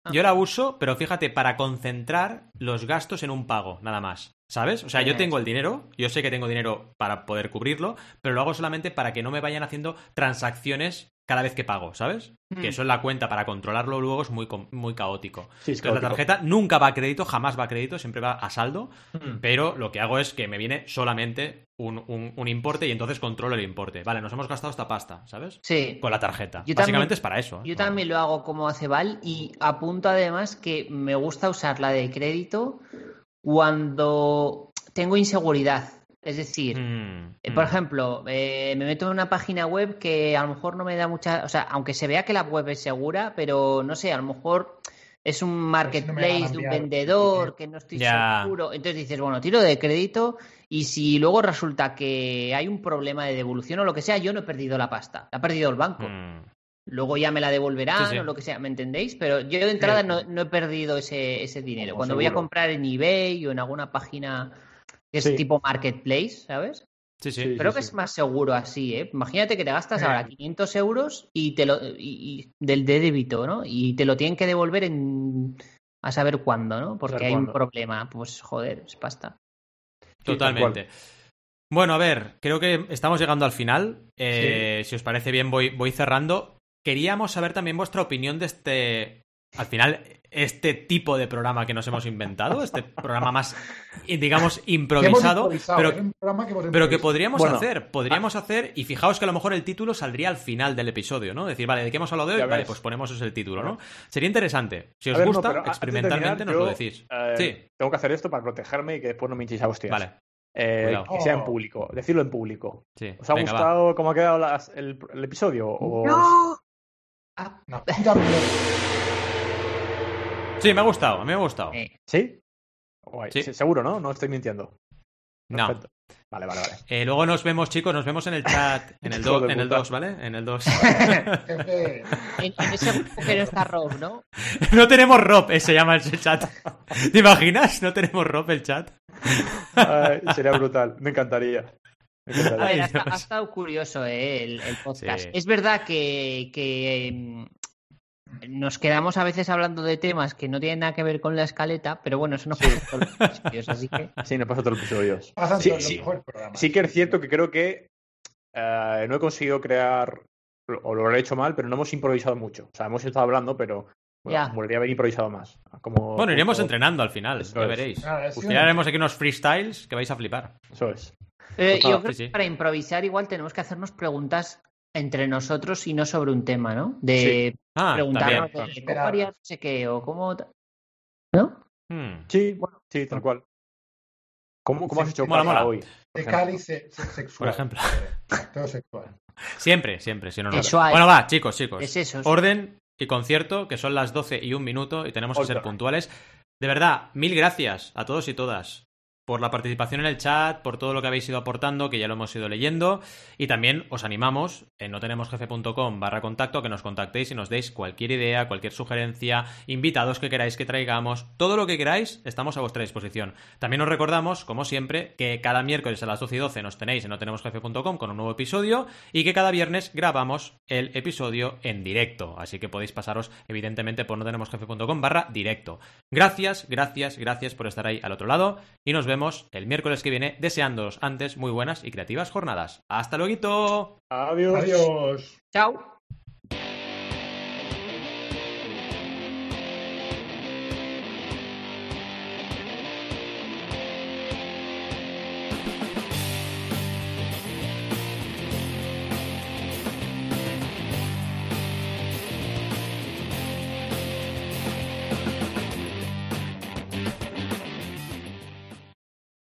ah. yo la uso, pero fíjate, para concentrar los gastos en un pago, nada más. ¿Sabes? O sea, yo tengo el dinero, yo sé que tengo dinero para poder cubrirlo, pero lo hago solamente para que no me vayan haciendo transacciones cada vez que pago, ¿sabes? Que mm. eso en la cuenta para controlarlo luego es muy, muy caótico. Sí, Entonces la tarjeta nunca va a crédito, jamás va a crédito, siempre va a saldo, mm. pero lo que hago es que me viene solamente un, un, importe y entonces controlo el importe. Vale, nos hemos gastado esta pasta, ¿sabes? Sí. Con la tarjeta. Básicamente es para eso. ¿eh? Yo también lo hago como hace Val y apunto además que me gusta usar la de crédito cuando tengo inseguridad. Es decir, mm, eh, por mm. ejemplo, eh, me meto en una página web que a lo mejor no me da mucha, o sea, aunque se vea que la web es segura, pero no sé, a lo mejor es un marketplace de un vendedor que no estoy seguro. Entonces dices, bueno, tiro de crédito y si luego resulta que hay un problema de devolución o lo que sea, yo no he perdido la pasta, la ha perdido el banco. Mm. Luego ya me la devolverán o lo que sea, ¿me entendéis? Pero yo de entrada no, he perdido ese, ese dinero. Cuando voy a comprar en eBay o en alguna página que es tipo marketplace, ¿sabes? Sí, sí. Creo que es más seguro así, ¿eh? Imagínate que te gastas ahora 500 euros y te lo, y, del de débito, ¿no? Y te lo tienen que devolver en a saber cuándo, ¿no? Porque hay un problema. Pues joder, es pasta. Totalmente. Bueno, a ver, creo que estamos llegando al final. Eh, si os parece bien, voy, voy cerrando. Queríamos saber también vuestra opinión de este. Al final, este tipo de programa que nos hemos inventado, este programa más, digamos, [LAUGHS] improvisado, pero, que, pero que podríamos hacer, podríamos hacer, y fijaos que a lo mejor el título saldría al final del episodio, ¿no? Decir, vale, ¿de qué hemos hablado de hoy? Vale, pues ponemos ese el título, ¿no? Sería interesante. Si os gusta, experimentalmente nos lo decís. Eh, sí. Tengo que hacer esto para protegerme y que después no me hinchéis a hostias. Vale. Eh, que sea en público, decirlo en público. ¿Os ha gustado cómo ha quedado el, episodio? No. Ah. no. Sí, me ha gustado, a mí me ha gustado. ¿Sí? Seguro, ¿no? No estoy mintiendo. No. Vale, vale, vale. Eh, luego nos vemos, chicos, nos vemos en el chat, [LAUGHS] en el 2, en el 2, ¿vale? En el 2. [LAUGHS] en, ese grupo que no está Rob, ¿no? [LAUGHS] no tenemos Rob, se llama el chat. ¿Te imaginas? No tenemos Rob el chat. sería brutal, me encantaría. A ver, ha, estado curioso eh, el, podcast. Es verdad que, que em, nos quedamos a veces hablando de temas que no tienen nada que ver con la escaleta, pero bueno, eso no pasa todos los episodios, así que... [LAUGHS] Sí, no pasa todos los episodios. Sí, sí, que es cierto que creo que eh, no he conseguido crear, o lo he hecho mal, pero no hemos improvisado mucho. O sea, hemos estado hablando, pero bueno, volvería a haber improvisado más. Como, bueno, iremos entrenando al final, ya veréis. Ah, haremos aquí unos freestyles que vais a flipar. Eso es. Eh, yo creo que para improvisar igual tenemos que hacernos preguntas entre nosotros y no sobre un tema, ¿no? De ah, preguntarnos cómo harías no sé qué o cómo... ¿No? Hmm. Sí, bueno, sí, tal cual. ¿Cómo, cómo has hecho mola, mola. hoy? De cáliz sexual. Por ejemplo. Todo sexual. Siempre, siempre, si no, no. Bueno, va, chicos, chicos. Es eso. Orden y concierto, que son las 12 y un minuto y tenemos que ser puntuales. De verdad, mil gracias a todos y todas por la participación en el chat, por todo lo que habéis ido aportando, que ya lo hemos ido leyendo. Y también os animamos en notenemosjefe.com barra contacto que nos contactéis y nos deis cualquier idea, cualquier sugerencia, invitados que queráis que traigamos, todo lo que queráis, estamos a vuestra disposición. También os recordamos, como siempre, que cada miércoles a las 12 y 12 nos tenéis en notenemosjefe.com con un nuevo episodio y que cada viernes grabamos el episodio en directo. Así que podéis pasaros, evidentemente, por notenemosjefe.com barra directo. Gracias, gracias, gracias por estar ahí al otro lado y nos vemos el miércoles que viene, deseándoos antes muy buenas y creativas jornadas. ¡Hasta luego! Adiós. Adiós. Chao.